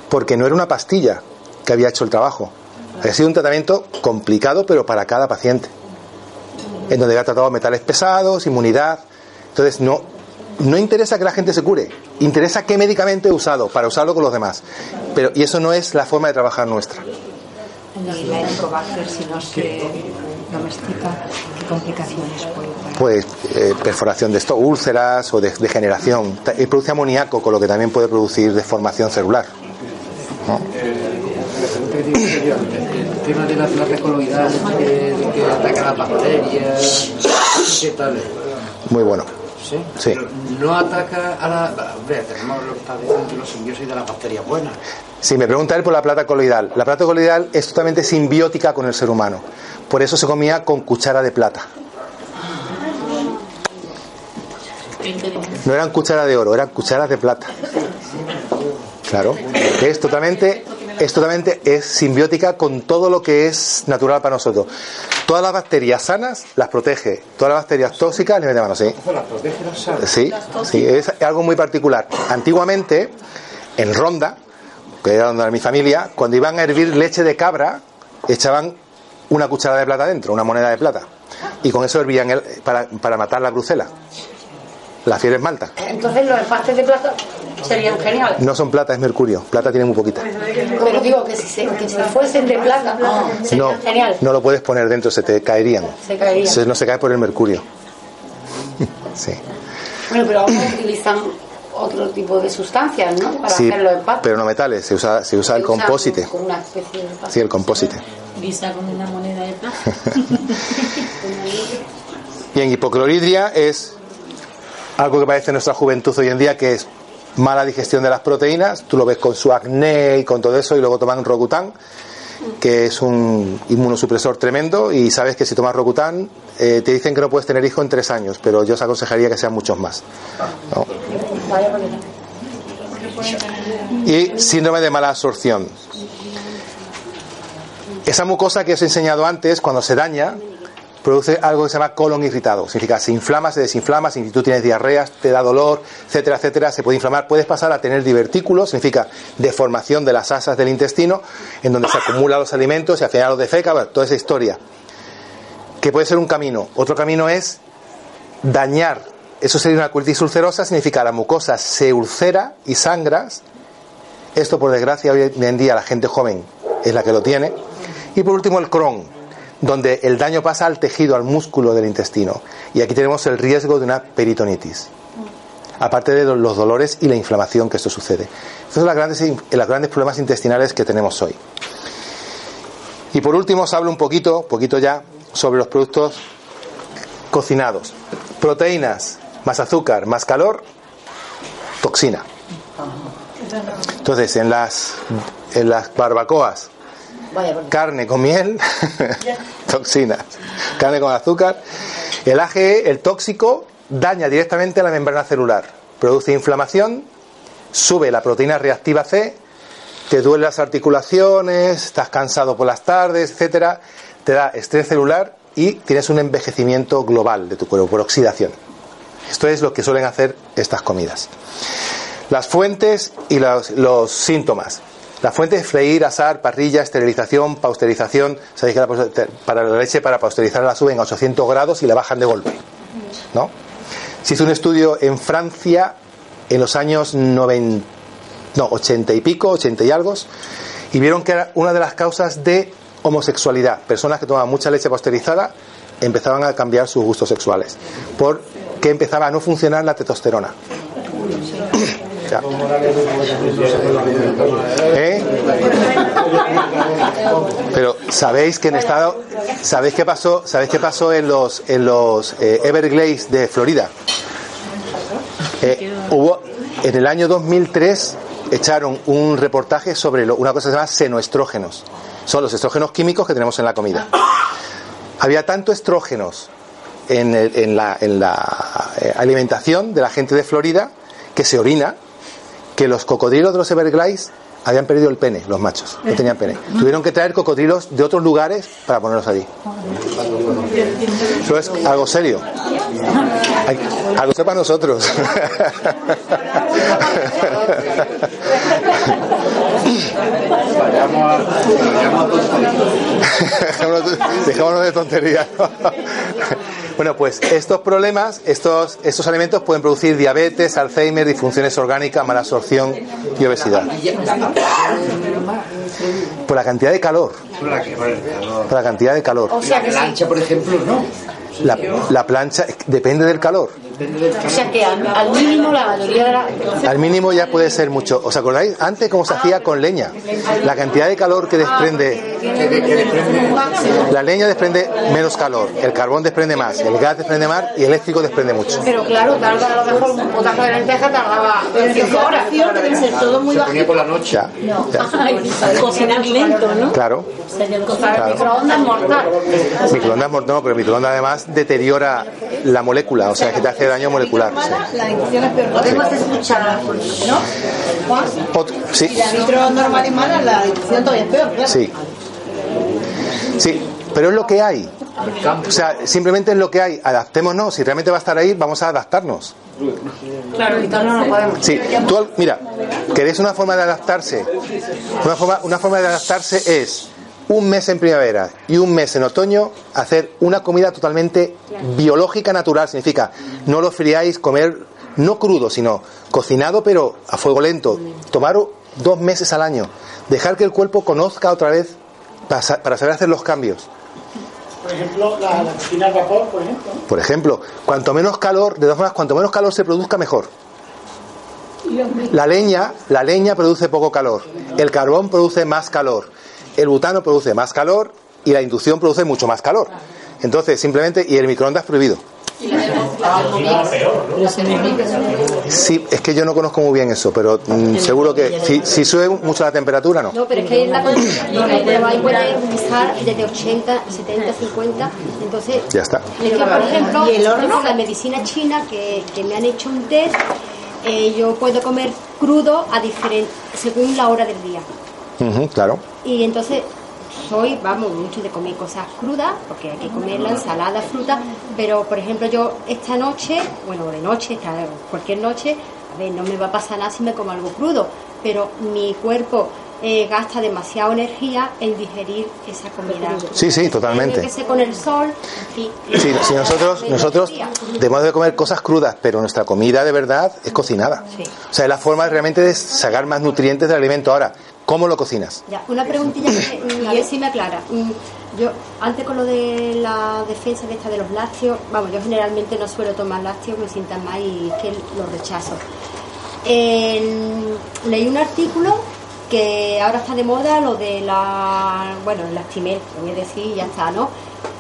porque no era una pastilla que había hecho el trabajo. Había sido un tratamiento complicado, pero para cada paciente. En donde había tratado metales pesados, inmunidad. Entonces, no, no interesa que la gente se cure, interesa qué medicamento he usado para usarlo con los demás. Pero, y eso no es la forma de trabajar nuestra. ¿qué complicaciones pues eh, perforación de esto, úlceras o de- degeneración. Produce amoníaco, con lo que también puede producir deformación celular. ¿no? Que el tema de la placa coloidal, de, de que ataca las bacterias, ¿qué tal? es? Muy bueno. ¿Sí? Sí. No ataca a la. Hombre, tenemos lo que está diciendo los simbiosis de las bacterias buenas. Si me pregunta él por la plata coloidal, la plata coloidal es totalmente simbiótica con el ser humano. Por eso se comía con cuchara de plata. No eran cucharas de oro, eran cucharas de plata. Claro. Es totalmente, es totalmente, es simbiótica con todo lo que es natural para nosotros. Todas las bacterias sanas las protege, todas las bacterias tóxicas les mete mano, sí. Entonces las protege las sanas. Sí, sí, es algo muy particular. Antiguamente, en Ronda, que era donde era mi familia, cuando iban a hervir leche de cabra, echaban una cuchara de plata dentro, una moneda de plata. Y con eso hervían el- para, para matar la brucela. La fiebre es malta. Entonces los empastes de plata serían geniales. No son plata, es mercurio. Plata tiene muy poquita. Pero digo que si, se, que si fuesen de plata, serían No, geniales. no lo puedes poner dentro, se te caerían. Se caerían. Se- no se cae por el mercurio. [laughs] Sí. Bueno, pero ahora utilizan otro tipo de sustancias, ¿no? Para Sí, hacer los empates. pero no metales, se usa, se usa el Se usa compósite. Con una especie de. Sí, el compósite. Visa con una moneda de plata. [laughs] Bien, hipocloridria es algo que parece nuestra juventud hoy en día, que es mala digestión de las proteínas. Tú lo ves con su acné y con todo eso, y luego toman Rocutan, que es un inmunosupresor tremendo. Y sabes que si tomas Rocutan, eh, te dicen que no puedes tener hijo en tres años, pero yo os aconsejaría que sean muchos más. Y síndrome de mala absorción. Esa mucosa que os he enseñado antes, cuando se daña, produce algo que se llama colon irritado. Significa, se inflama, se desinflama, si tú tienes diarreas, te da dolor, etcétera, etcétera, se puede inflamar. Puedes pasar a tener divertículos, significa deformación de las asas del intestino, en donde se acumulan los alimentos y al final los defeca, toda esa historia. Que puede ser un camino. Otro camino es dañar. Eso sería una colitis ulcerosa, significa la mucosa se ulcera y sangras. Esto, por desgracia, hoy en día la gente joven es la que lo tiene. Y por último, el Crohn, donde el daño pasa al tejido, al músculo del intestino. Y aquí tenemos el riesgo de una peritonitis. Aparte de los dolores y la inflamación que esto sucede. Estos son los grandes, los grandes problemas intestinales que tenemos hoy. Y por último, os hablo un poquito, poquito ya, sobre los productos cocinados. Proteínas, más azúcar, más calor, toxina. Entonces, en las, en las barbacoas, Vaya carne con miel, [laughs] toxinas. Carne con azúcar. El AGE, el tóxico, daña directamente la membrana celular. Produce inflamación, sube la proteína reactiva C, te duelen las articulaciones, estás cansado por las tardes, etcétera, te da estrés celular y tienes un envejecimiento global de tu cuerpo por oxidación. Esto es lo que suelen hacer estas comidas. Las fuentes y los, los síntomas. La fuente es freír, asar, parrilla, esterilización, pasteurización. Sabéis que la, para la leche, para pasteurizar la suben a 800 grados y la bajan de golpe. ¿No? Se hizo un estudio en Francia en los años 90, no, 80 y pico, 80 y algo, y vieron que era una de las causas de homosexualidad. Personas que tomaban mucha leche pasteurizada empezaban a cambiar sus gustos sexuales, porque empezaba a no funcionar la testosterona. ¿Eh? Pero sabéis que en estado, sabéis qué pasó, sabéis qué pasó en los en los eh, Everglades de Florida. Eh, hubo en el año 2003 echaron un reportaje sobre una cosa que se llama senoestrógenos. Son los estrógenos químicos que tenemos en la comida. Había tanto estrógenos en, el- en la, en la, eh, alimentación de la gente de Florida que se orina que los cocodrilos de los Everglades habían perdido el pene, los machos, no tenían pene. [laughs] Tuvieron que traer cocodrilos de otros lugares para ponerlos allí. Eso es algo serio. Hay- algo sepa nosotros. Dejémonos- [laughs] Dejémonos de tonterías. Bueno, pues estos problemas, estos, estos alimentos pueden producir diabetes, Alzheimer, disfunciones orgánicas, mala absorción y obesidad. Por la cantidad de calor. Por la cantidad de calor. O sea que la plancha, por ejemplo, no. La, la plancha depende del calor. O sea que al, al mínimo la mayoría de la... Al mínimo ya puede ser mucho. ¿Os acordáis? Antes cómo se hacía con leña. La cantidad de calor que desprende. La leña desprende menos calor. El carbón desprende más. El gas desprende más y el eléctrico desprende mucho. Pero claro, tarda a lo mejor un potaje de lenteja tardaba 5 horas. debe ser todo muy Se ponía por la noche. Ya, ya. Cocinar lento, ¿no? Claro. En microondas mortal. Microondas mor- no, pero el microondas además deteriora la molécula, o sea que te hace daño molecular. sí. La inducción es peor. Podemos escuchar, ¿no? Juan. Ot- sí, Si la normal es mala, la inducción todavía es peor, claro. sí. Sí, pero es lo que hay. O sea, simplemente es lo que hay. Adaptémonos. Si realmente va a estar ahí, vamos a adaptarnos. Claro, no podemos. Sí, tú, mira, queréis una forma de adaptarse. Una forma, una forma de adaptarse es un mes en primavera y un mes en otoño hacer una comida totalmente biológica, natural. Significa, no lo friáis, comer no crudo, sino cocinado, pero a fuego lento. Tomar dos meses al año. Dejar que el cuerpo conozca otra vez para, sa- para saber hacer los cambios. Por ejemplo, la, la cocina al vapor, por ejemplo. Por ejemplo, cuanto menos calor, de todas formas, cuanto menos calor se produzca, mejor. La leña, la leña produce poco calor, el carbón produce más calor, el butano produce más calor y la inducción produce mucho más calor. Entonces, simplemente, y el microondas prohibido. Sí, es que yo no conozco muy bien eso, pero mm, seguro que si, si sube mucho la temperatura, no. No, pero es que la ahí puede estar [coughs] desde 80, 70, 50. Entonces, Ya está. es que, por ejemplo, ¿Y el horno? con la medicina china que, que me han hecho un test, eh, yo puedo comer crudo a diferente, según la hora del día. Claro. Y entonces soy, vamos, mucho de comer cosas crudas, porque hay que comer la ensalada, fruta, pero por ejemplo yo esta noche, bueno, de noche, esta, cualquier noche, a ver, no me va a pasar nada si me como algo crudo, pero mi cuerpo eh, gasta demasiada energía en digerir esa comida. Sí, sí, totalmente. Que con el sol, en fin. Sí, si nosotros, nosotros debemos de comer cosas crudas, pero nuestra comida de verdad es cocinada. O sea, es la forma realmente de sacar más nutrientes del alimento. Ahora, ¿cómo lo cocinas? Ya, una preguntilla que a ver si me aclara. Yo, antes con lo de la defensa de esta de los lácteos, vamos, yo generalmente no suelo tomar lácteos, me sientan mal y es que los rechazo. Leí un artículo que ahora está de moda lo de la, bueno, el lastimel, lo voy a decir y ya está, ¿no?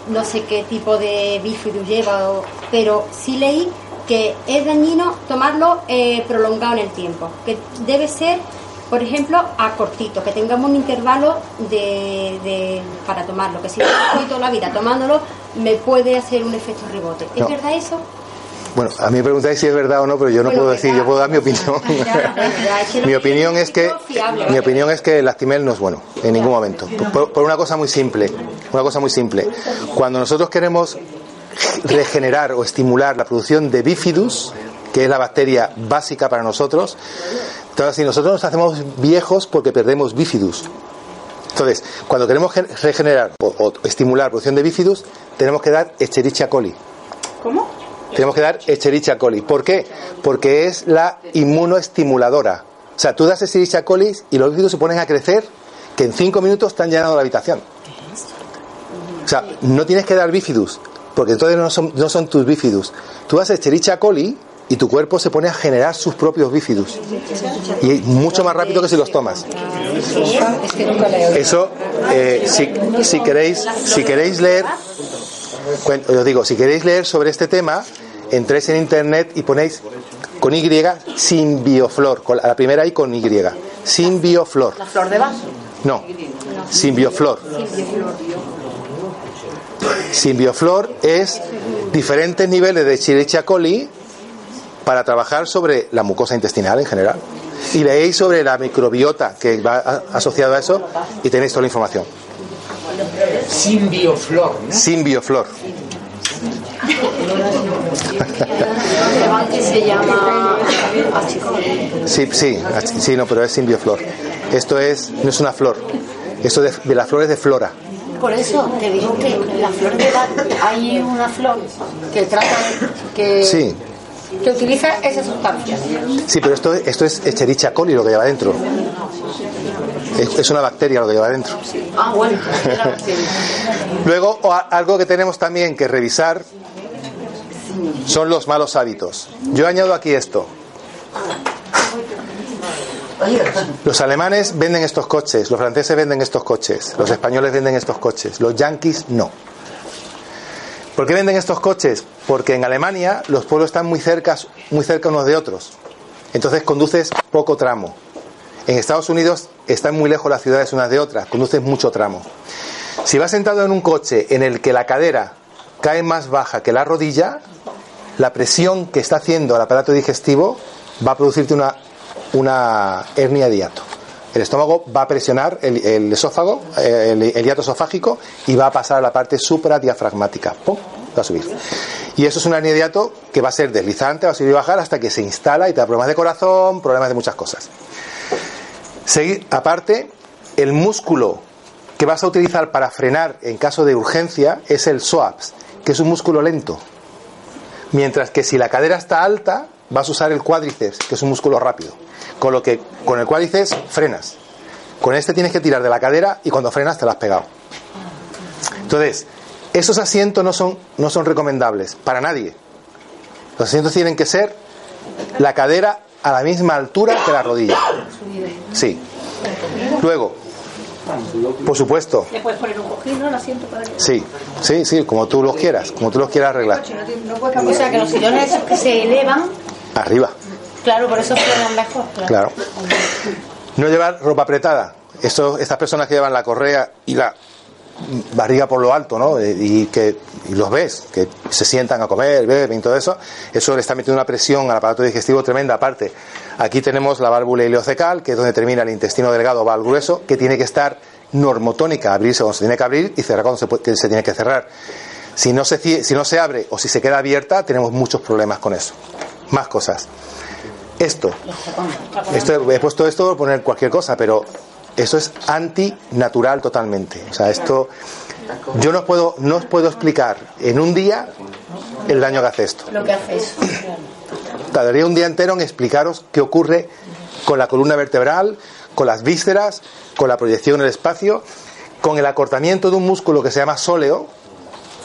No sé qué tipo de bífido lleva, o- pero sí leí que es dañino tomarlo eh, prolongado en el tiempo, que debe ser, por ejemplo, a cortito, que tengamos un intervalo de, de- para tomarlo, que si yo estoy toda la vida tomándolo, me puede hacer un efecto rebote. ¿Es No. verdad eso? Bueno, a mí me preguntáis si es verdad o no, pero yo no puedo decir, yo puedo dar mi opinión. [laughs] mi opinión es que mi opinión es que el Actimel no es bueno en ningún momento. Por, por una cosa muy simple, una cosa muy simple. Cuando nosotros queremos regenerar o estimular la producción de bifidus, que es la bacteria básica para nosotros, entonces si nosotros nos hacemos viejos porque perdemos bifidus. Entonces, cuando queremos gen- regenerar o, o estimular la producción de bifidus, tenemos que dar Escherichia coli. ¿Cómo? Tenemos que dar Escherichia coli. ¿Por qué? Porque es la inmunoestimuladora. O sea, tú das Escherichia coli y los bifidus se ponen a crecer que en cinco minutos están llenando la habitación. O sea, no tienes que dar bifidus, porque entonces no son, no son tus bifidus. Tú das Escherichia coli y tu cuerpo se pone a generar sus propios bifidus. Y mucho más rápido que si los tomas. Eso, eh, si, si queréis, si queréis leer, os digo, si queréis leer sobre este tema, entréis en internet y ponéis con Y Simbioflor, con la la primera I con Y, Simbioflor. La flor de vaso. No, Simbioflor. Simbioflor es diferentes niveles de Escherichia coli para trabajar sobre la mucosa intestinal en general. Y leéis sobre la microbiota que va a- asociado a eso y tenéis toda la información. Simbioflor, ¿no? Simbioflor. que [laughs] se llama. Sí, sí, sí, no, pero es simbioflor. Esto es, no es una flor. Esto de, de las flores de flora. Por eso te digo que la flor de la, hay una flor que trata de- que, Sí, que utiliza esa sustancia. sí, pero esto, esto es Escherichia coli lo que lleva dentro. Es, es una bacteria lo que lleva dentro. Ah, bueno. [laughs] Luego, algo que tenemos también que revisar son los malos hábitos. Yo añado aquí esto. Los alemanes venden estos coches, los franceses venden estos coches, los españoles venden estos coches, los yanquis no. ¿Por qué venden estos coches? Porque en Alemania los pueblos están muy cerca, muy cerca unos de otros. Entonces conduces poco tramo. En Estados Unidos están muy lejos las ciudades unas de otras, conduces mucho tramo. Si vas sentado en un coche en el que la cadera cae más baja que la rodilla, la presión que está haciendo el aparato digestivo va a producirte una, una hernia de hiato. El estómago va a presionar el, esófago, eh, el, hiato esofágico, y va a pasar a la parte supradiafragmática. ¡Pum! Va a subir. Y eso es una hernia de hiato que va a ser deslizante, va a subir y bajar hasta que se instala y te da problemas de corazón, problemas de muchas cosas. Segui- aparte, el músculo que vas a utilizar para frenar en caso de urgencia es el psoas, que es un músculo lento. Mientras que si la cadera está alta, vas a usar el cuádriceps, que es un músculo rápido. Con lo que con el cuádriceps frenas. Con este tienes que tirar de la cadera y cuando frenas te la has pegado. Entonces, esos asientos no son, no son recomendables para nadie. Los asientos tienen que ser la cadera a la misma altura que la rodilla. Sí. Luego, por supuesto, Le puedes poner un cojín, ¿no? El asiento para que... sí, sí, sí, como tú los quieras, como tú los quieras arreglar. O sea, que los sillones esos que se elevan, Arriba, claro, por eso frenan mejor. claro. No llevar ropa apretada. Esto, estas personas que llevan la correa y la barriga por lo alto, ¿no? Eh, Y que y los ves, que se sientan a comer, beben y todo eso, eso le está metiendo una presión al aparato digestivo tremenda. Aparte, aquí tenemos la válvula ileocecal, que es donde termina el intestino delgado, va al grueso, que tiene que estar normotónica, abrirse cuando se tiene que abrir y cerrar cuando se, puede- que se tiene que cerrar. Si no, se, si no se abre o si se queda abierta, tenemos muchos problemas con eso. Más cosas. Esto, esto he puesto esto por poner cualquier cosa, pero esto es antinatural totalmente. O sea, esto yo no os puedo no os puedo explicar en un día el daño que hace esto. Lo que hace eso. Tardaría un día entero en explicaros qué ocurre con la columna vertebral, con las vísceras, con la proyección en el espacio, con el acortamiento de un músculo que se llama sóleo,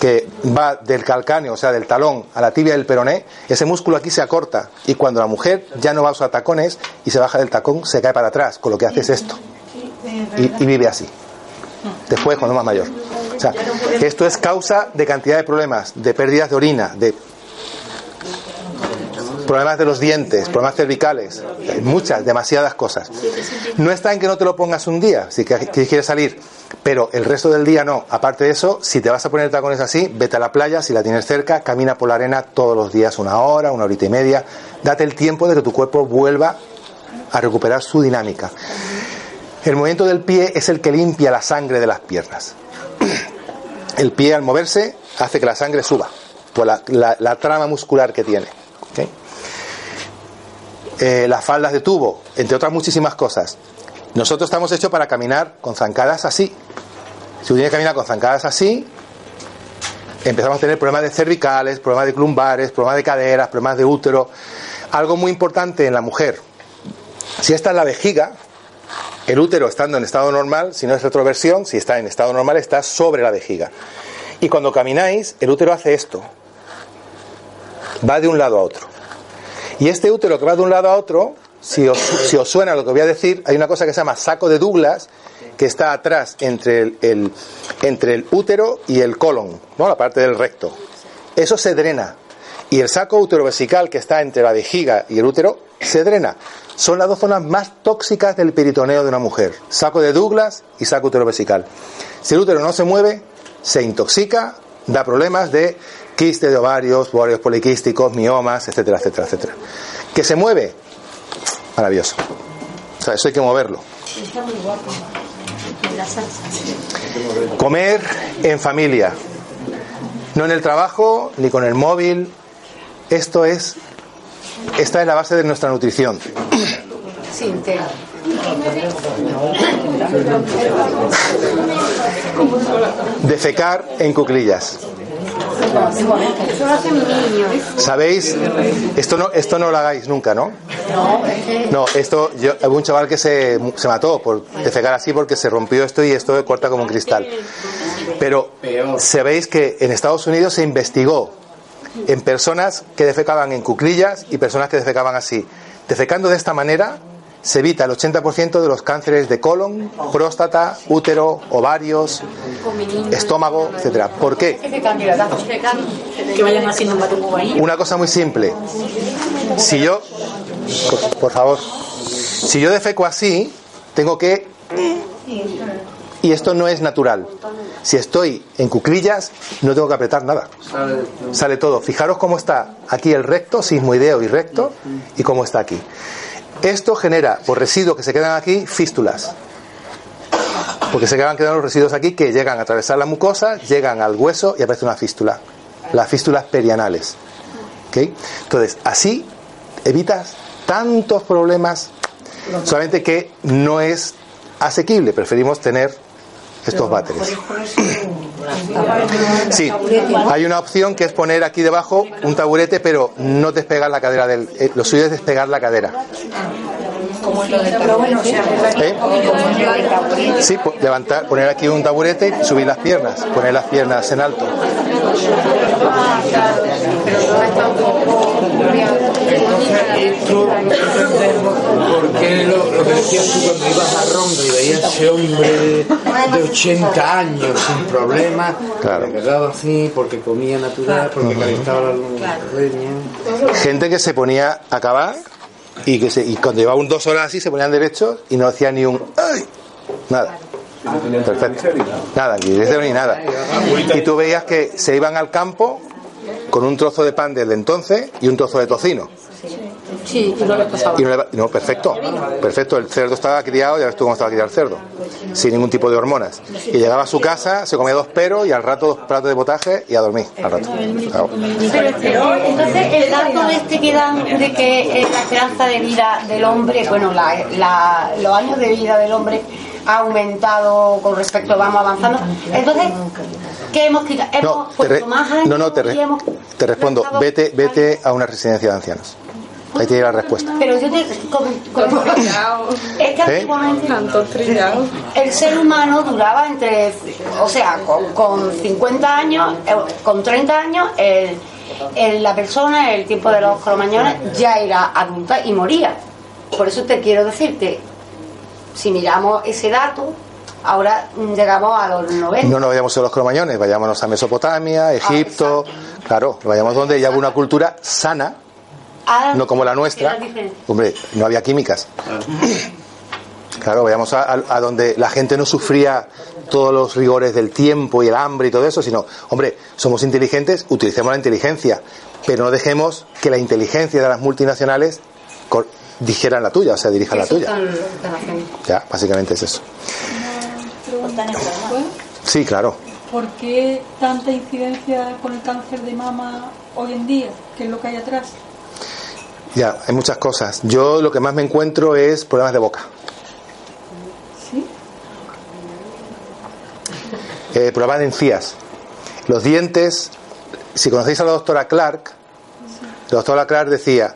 que va del calcáneo, o sea, del talón a la tibia del peroné, ese músculo aquí se acorta y cuando la mujer ya no va a usar tacones y se baja del tacón, se cae para atrás, con lo que hace es esto. Y, y vive así. Después, cuando más mayor. O sea, esto es causa de cantidad de problemas, de pérdidas de orina, de problemas de los dientes, problemas cervicales, muchas, demasiadas cosas. No está en que no te lo pongas un día, si quieres salir, pero el resto del día no. Aparte de eso, si te vas a poner tacones así, vete a la playa, si la tienes cerca, camina por la arena todos los días una hora, una horita y media. Date el tiempo de que tu cuerpo vuelva a recuperar su dinámica. El movimiento del pie es el que limpia la sangre de las piernas. [clears throat] El pie al moverse hace que la sangre suba por la, la- trama muscular que tiene. ¿ok? Eh, las faldas de tubo, entre otras muchísimas cosas. Nosotros estamos hechos para caminar con zancadas así. Si uno tiene que caminar con zancadas así, empezamos a tener problemas de cervicales, problemas de lumbares, problemas de caderas, problemas de útero. Algo muy importante en la mujer. Si esta es la vejiga, el útero estando en estado normal, si no es retroversión, si está en estado normal, está sobre la vejiga. Y cuando camináis, el útero hace esto. Va de un lado a otro. Y este útero que va de un lado a otro, si os, si os suena lo que voy a decir, hay una cosa que se llama saco de Douglas, que está atrás entre el, el- entre el útero y el colon, ¿no? la parte del recto. Eso se drena. Y el saco uterovesical que está entre la vejiga y el útero se drena. Son las dos zonas más tóxicas del peritoneo de una mujer. Saco de Douglas y saco uterovesical. Si el útero no se mueve, se intoxica, da problemas de quiste de ovarios, ovarios poliquísticos, miomas, etcétera, etcétera, etcétera. Que se mueve, maravilloso. O sea, eso hay que moverlo. Está muy guapo. La salsa. Comer en familia. No en el trabajo, ni con el móvil. Esto es, esta es la base de nuestra nutrición. Sí, entera. Defecar en cuclillas. ¿Sabéis? Esto no, esto no lo hagáis nunca, ¿no? No, esto, yo, hubo un chaval que se, se mató por defecar así porque se rompió esto y esto corta como un cristal. Pero sabéis que en Estados Unidos se investigó en personas que defecaban en cuclillas y personas que defecaban así. Defecando de esta manera se evita el 80% de los cánceres de colon, próstata, útero, ovarios, estómago, etcétera. ¿Por qué? Una cosa muy simple. Si yo, por, por favor, si yo defeco así, tengo que... Y esto no es natural. Si estoy en cuclillas, no tengo que apretar nada. Sale todo. Fijaros cómo está aquí el recto, sismoideo y recto, y cómo está aquí. Esto genera, por residuos que se quedan aquí, fístulas. Porque se quedan quedando los residuos aquí que llegan a atravesar la mucosa, llegan al hueso y aparece una fístula. Las fístulas perianales. ¿Ok? Entonces, así evitas tantos problemas, solamente que no es asequible. Preferimos tener estos váteres. Sí, hay una opción que es poner aquí debajo un taburete, pero no despegar la cadera del. eh, lo suyo es despegar la cadera. ¿Eh? Sí, po- levantar, poner aquí un taburete y subir las piernas, poner las piernas en alto. Esto ¿Por qué lo, lo que decías tú cuando ibas a Ronda y veías a ese hombre de 80 años sin problemas? Claro. Que quedaba así porque comía natural, porque calentaba la leña. Gente que se ponía a cavar y que se, y cuando llevaba un dos horas así se ponían derechos y no hacía ni un ¡ay! nada. Perfecto. Nada, ni ni nada. Y tú veías que se iban al campo con un trozo de pan del de entonces y un trozo de tocino. Sí, y no le pasaba. Y no, le va- no, perfecto, perfecto. El cerdo estaba criado, ya ves tú cómo estaba criado el cerdo, sin ningún tipo de hormonas. Y llegaba a su casa, se comía dos peros y al rato dos platos de potaje y a dormir. Al rato. Claro. Pero entonces el dato este que dan de que eh, la esperanza de vida del hombre, bueno, la, la- los años de vida del hombre ha aumentado con respecto, vamos avanzando. Entonces, ¿qué hemos quitado? Hemos No, te puesto re- más años no, no, te, re- y hemos- te respondo, vete, vete a una residencia de ancianos. Ahí tiene la respuesta. Pero yo te... Con, con- [laughs] es que ¿Eh? antiguamente el ser humano duraba entre... O sea, con, con 50 años, eh, con 30 años, el, el- la persona, el tiempo de los cromañones, ya era adulta y moría. Por eso te quiero decir que si miramos ese dato, ahora llegamos a los 90. No nos vayamos a los cromañones, vayámonos a Mesopotamia, Egipto, claro, vayamos donde ya hubo una cultura sana, Ah, no como la nuestra. Hombre, no había químicas. Claro, vayamos a, donde la gente no sufría todos los rigores del tiempo y el hambre y todo eso, sino, hombre, somos inteligentes, utilicemos la inteligencia, pero no dejemos que la inteligencia de las multinacionales dijeran la tuya, o sea, dirijan la tuya. Ya, básicamente es eso. Sí, claro. ¿Por qué tanta incidencia con el cáncer de mama hoy en día? ¿Qué es lo que hay atrás? Ya, hay muchas cosas. Yo lo que más me encuentro es problemas de boca. ¿Sí? Eh, problemas de encías. Los dientes, si conocéis a la doctora Clark, la doctora Clark decía,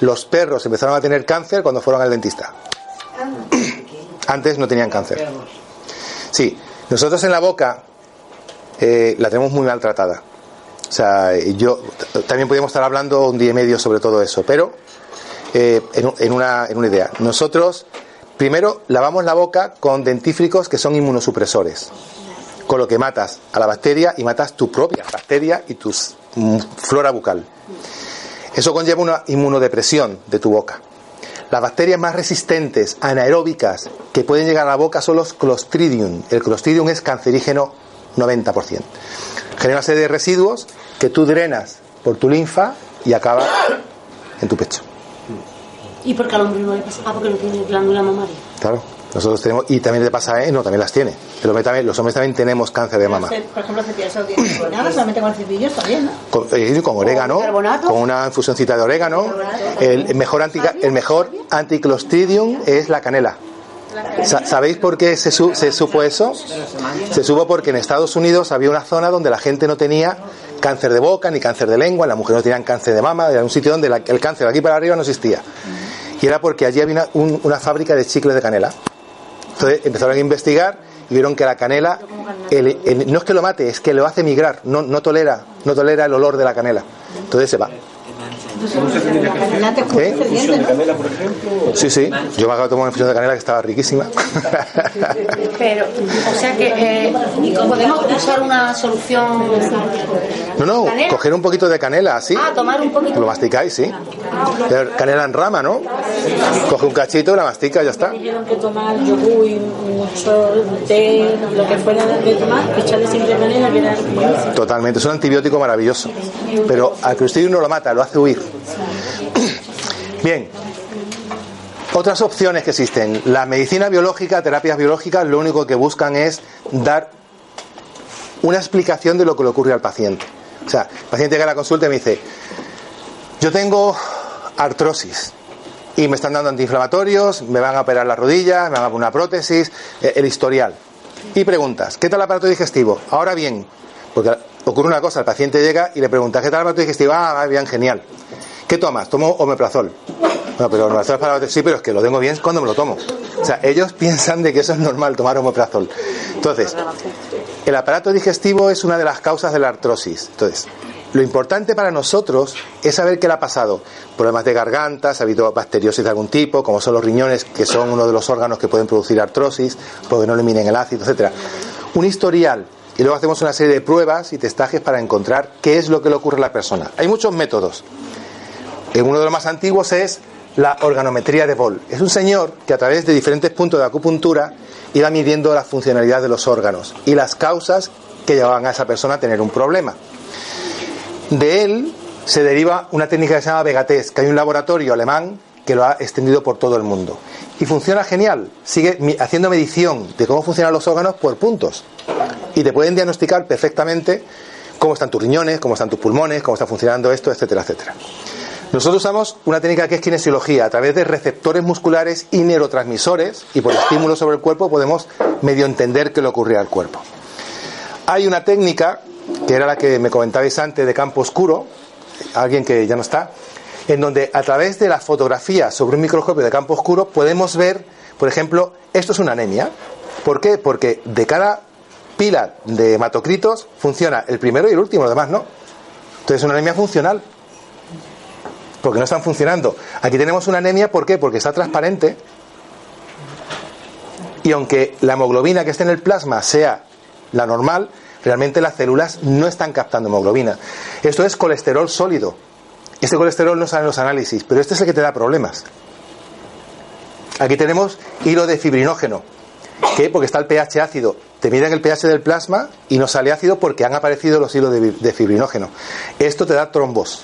los perros empezaron a tener cáncer cuando fueron al dentista. Antes no tenían cáncer. Sí, nosotros en la boca eh, la tenemos muy maltratada. O sea, yo también podríamos estar hablando un día y medio sobre todo eso, pero eh, en, un- en una, en una idea. Nosotros primero lavamos la boca con dentífricos que son inmunosupresores, con lo que matas a la bacteria y matas tu propia bacteria y tu flora bucal. Eso conlleva una inmunodepresión de tu boca. Las bacterias más resistentes, anaeróbicas, que pueden llegar a la boca son los Clostridium. El Clostridium es cancerígeno 90%. Genera una de residuos que tú drenas por tu linfa y acaba en tu pecho. ¿Y por qué al hombre no le pasa? Ah, porque no tiene glándula mamaria. Claro, nosotros tenemos, y también le pasa, ¿eh? No, también las tiene. También- los hombres también tenemos cáncer de mama. Por ejemplo, dientes con nada, solamente con el cepillo está bien, ¿no? Con, eh, con orégano, con una infusioncita de orégano. El mejor, anti, el mejor anticlostridium es la canela. Sa- ¿Sabéis por qué se, su- se supo eso? Se supo porque en Estados Unidos había una zona donde la gente no tenía cáncer de boca ni cáncer de lengua, las mujeres no tenían cáncer de mama, era un sitio donde la- el cáncer de aquí para arriba no existía. Y era porque allí había una, un- una fábrica de chicles de canela. Entonces empezaron a investigar y vieron que la canela el- no es que lo mate, es que lo hace migrar, no, no tolera, no tolera el olor de la canela. Entonces se va. La canela te oscurece el diente, ¿no? canela, por ejemplo. Sí, sí. Yo me acabo de tomar una infusión de canela que estaba riquísima. Pero, o sea que eh, podemos usar una solución. No, no, ¿Canela? coger un poquito de canela, así. Ah, tomar un poquito. Lo masticáis, sí. Pero Canela en rama, ¿no? Coge un cachito, la mastica y ya está. Dijeron que tomar yogur y mucho té, lo que fuera de tomar, echarle siempre canela, que era. Totalmente, es un antibiótico maravilloso. Pero al Clostridium no lo mata, lo hace huir. Bien. Otras opciones que existen. La medicina biológica, terapias biológicas, lo único que buscan es dar una explicación de lo que le ocurre al paciente. O sea, el paciente llega a la consulta y me dice, yo tengo artrosis y me están dando antiinflamatorios, me van a operar las rodillas, me van a poner una prótesis, eh, el historial. Y preguntas, ¿qué tal el aparato digestivo? Ahora bien, porque ocurre una cosa, el paciente llega y le pregunta, ¿qué tal el aparato digestivo? Ah, bien, genial. ¿Qué tomas? Tomo omeprazol. No, pero omeprazol es para sí, pero es que lo tengo bien cuando me lo tomo. O sea, ellos piensan de que eso es normal tomar omeprazol. Entonces, el aparato digestivo es una de las causas de la artrosis. Entonces, lo importante para nosotros es saber qué le ha pasado. Problemas de garganta, si ha habido bacteriosis de algún tipo, como son los riñones, que son uno de los órganos que pueden producir artrosis, porque no eliminen el ácido, etcétera. Un historial. Y luego hacemos una serie de pruebas y testajes para encontrar qué es lo que le ocurre a la persona. Hay muchos métodos. Uno de los más antiguos es la organometría de Boll. Es un señor que a través de diferentes puntos de acupuntura iba midiendo la funcionalidad de los órganos y las causas que llevaban a esa persona a tener un problema. De él se deriva una técnica que se llama Vegates, que hay un laboratorio alemán que lo ha extendido por todo el mundo. Y funciona genial. Sigue haciendo medición de cómo funcionan los órganos por puntos. Y te pueden diagnosticar perfectamente cómo están tus riñones, cómo están tus pulmones, cómo está funcionando esto, etcétera, etcétera. Nosotros usamos una técnica que es kinesiología. A través de receptores musculares y neurotransmisores y por estímulos sobre el cuerpo podemos medio entender qué le ocurría al cuerpo. Hay una técnica, que era la que me comentabais antes, de campo oscuro, alguien que ya no está, en donde a través de la fotografía sobre un microscopio de campo oscuro podemos ver, por ejemplo, esto es una anemia. ¿Por qué? Porque de cada pila de hematocritos funciona el primero y el último, los demás no. Entonces es una anemia funcional. Porque no están funcionando. Aquí tenemos una anemia, ¿por qué? Porque está transparente. Y aunque la hemoglobina que esté en el plasma sea la normal, realmente las células no están captando hemoglobina. Esto es colesterol sólido. Este colesterol no sale en los análisis, pero este es el que te da problemas. Aquí tenemos hilo de fibrinógeno. ¿Qué? Porque está el pH ácido. Te miden el pH del plasma y no sale ácido porque han aparecido los hilos de, fibrinógeno. Esto te da trombos.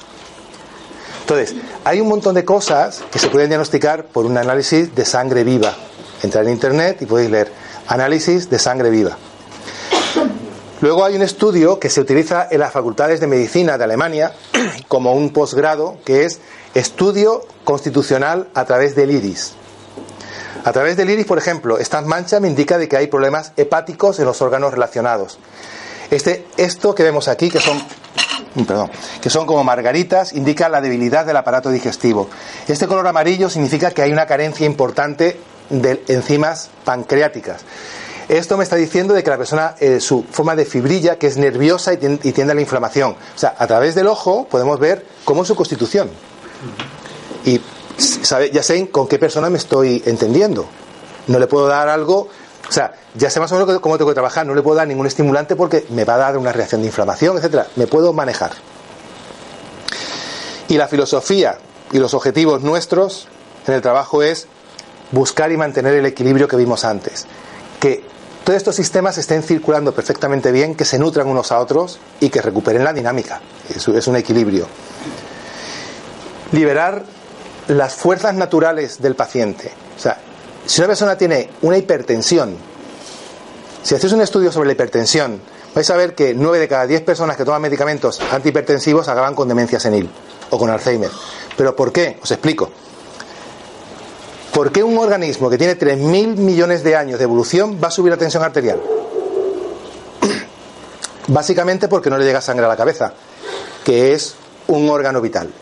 Entonces, hay un montón de cosas que se pueden diagnosticar por un análisis de sangre viva. Entrar en internet y podéis leer análisis de sangre viva. Luego hay un estudio que se utiliza en las facultades de medicina de Alemania como un posgrado que es estudio constitucional a través del iris. A través del iris, por ejemplo, esta mancha me indica de que hay problemas hepáticos en los órganos relacionados. Este, esto que vemos aquí, que son, [coughs] perdón, que son como margaritas, indica la debilidad del aparato digestivo. Este color amarillo significa que hay una carencia importante de enzimas pancreáticas. Esto me está diciendo de que la persona, eh, su forma de fibrilla, que es nerviosa y, tien- y tiende a la inflamación. O sea, a través del ojo podemos ver cómo es su constitución. Y ya sé con qué persona me estoy entendiendo. No le puedo dar algo, o sea, ya sé más o menos cómo tengo que trabajar. No le puedo dar ningún estimulante porque me va a dar una reacción de inflamación, etcétera. Me puedo manejar. Y la filosofía y los objetivos nuestros en el trabajo es buscar y mantener el equilibrio que vimos antes. Que todos estos sistemas estén circulando perfectamente bien, que se nutran unos a otros y que recuperen la dinámica. Es, un equilibrio. Liberar las fuerzas naturales del paciente. O sea, si una persona tiene una hipertensión, si hacéis un estudio sobre la hipertensión, vais a ver que 9 de cada 10 personas que toman medicamentos antihipertensivos acaban con demencia senil o con Alzheimer. ¿Pero por qué? Os explico. ¿Por qué un organismo que tiene 3.000 millones de años de evolución va a subir la tensión arterial? [clears throat] Básicamente porque no le llega sangre a la cabeza, que es un órgano vital.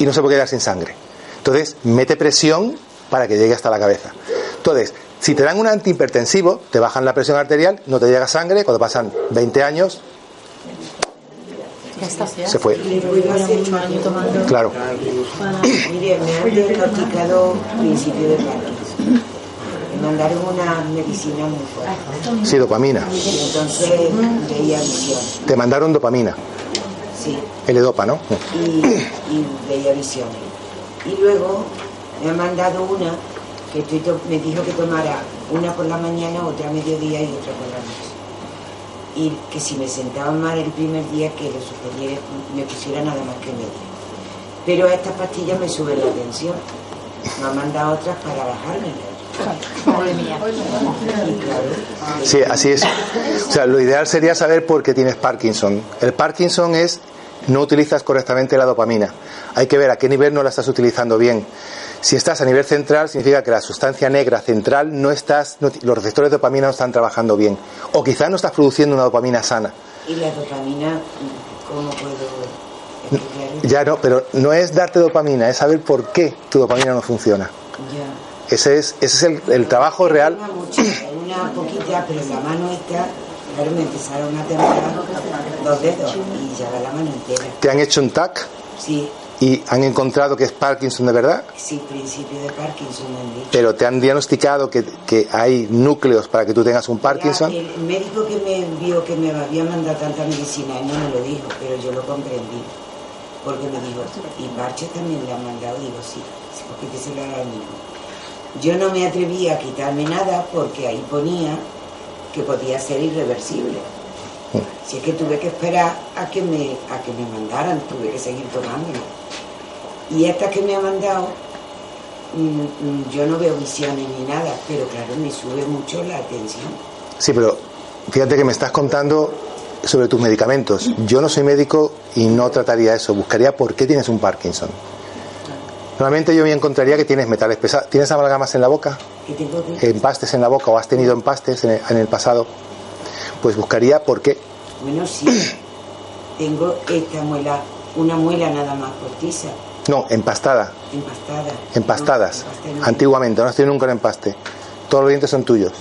Y no se puede quedar sin sangre. Entonces, mete presión para que llegue hasta la cabeza. Entonces, si te dan un antihipertensivo, te bajan la presión arterial, no te llega sangre, cuando pasan 20 años, se fue. Claro. Mire, me han diagnosticado principio de Parkinson. Me mandaron una medicina muy fuerte. Sí, dopamina. Entonces veía visión. Te mandaron dopamina. Sí. L-dopa, ¿no? Y, y veía visiones. Y luego me han mandado una que estoy me dijo que tomara una por la mañana, otra a mediodía y otra por la noche. Y que si me sentaba mal el primer día, que lo suspendiera, me pusiera nada más que media. Pero estas pastillas me suben la tensión. Me han mandado otras para bajármela. Sí, así es. O sea, lo ideal sería saber por qué tienes Parkinson. El Parkinson es no utilizas correctamente la dopamina. Hay que ver a qué nivel no la estás utilizando bien. Si estás a nivel central, significa que la sustancia negra central no estás, no- los receptores de dopamina no están trabajando bien. O quizás no estás produciendo una dopamina sana. y la dopamina, ¿cómo puedo explicarlo? Ya no, pero no es darte dopamina, es saber por qué tu dopamina no funciona. Ya. Ese es, ese es el, el trabajo real. Una mucha, una poquita, pero la mano esta, claro, me empezaron a temblar los dedos y ya va la mano entera. Te han hecho un TAC Sí, y han encontrado que es Parkinson de verdad. sí, principio de Parkinson han dicho. pero te han diagnosticado que, que hay núcleos para que tú tengas un Parkinson. Ya, el médico que me envió que me había mandado tanta medicina, él no me lo dijo, pero yo lo comprendí. Porque me dijo, y parches también le han mandado, digo, sí, porque te se lo hará mismo. Yo no me atreví a quitarme nada porque ahí ponía que podía ser irreversible. Si es que tuve que esperar a que me, a que me mandaran, tuve que seguir tomándolo. Y esta que me ha mandado, mm, mm, yo no veo visiones ni nada, pero claro, me sube mucho la tensión. Sí, pero fíjate que me estás contando sobre tus medicamentos. Yo no soy médico y no trataría eso. Buscaría por qué tienes un Parkinson. Normalmente yo me encontraría que tienes metales pesados. ¿Tienes amalgamas en la boca? Que... ¿Empastes en la boca o has tenido empastes en el, en el pasado? Pues buscaría por qué. Bueno, sí, tengo esta muela, una muela nada más cortiza, No, empastada. empastada. Empastadas. No. Antiguamente, no has tenido nunca un empaste. Todos los dientes son tuyos.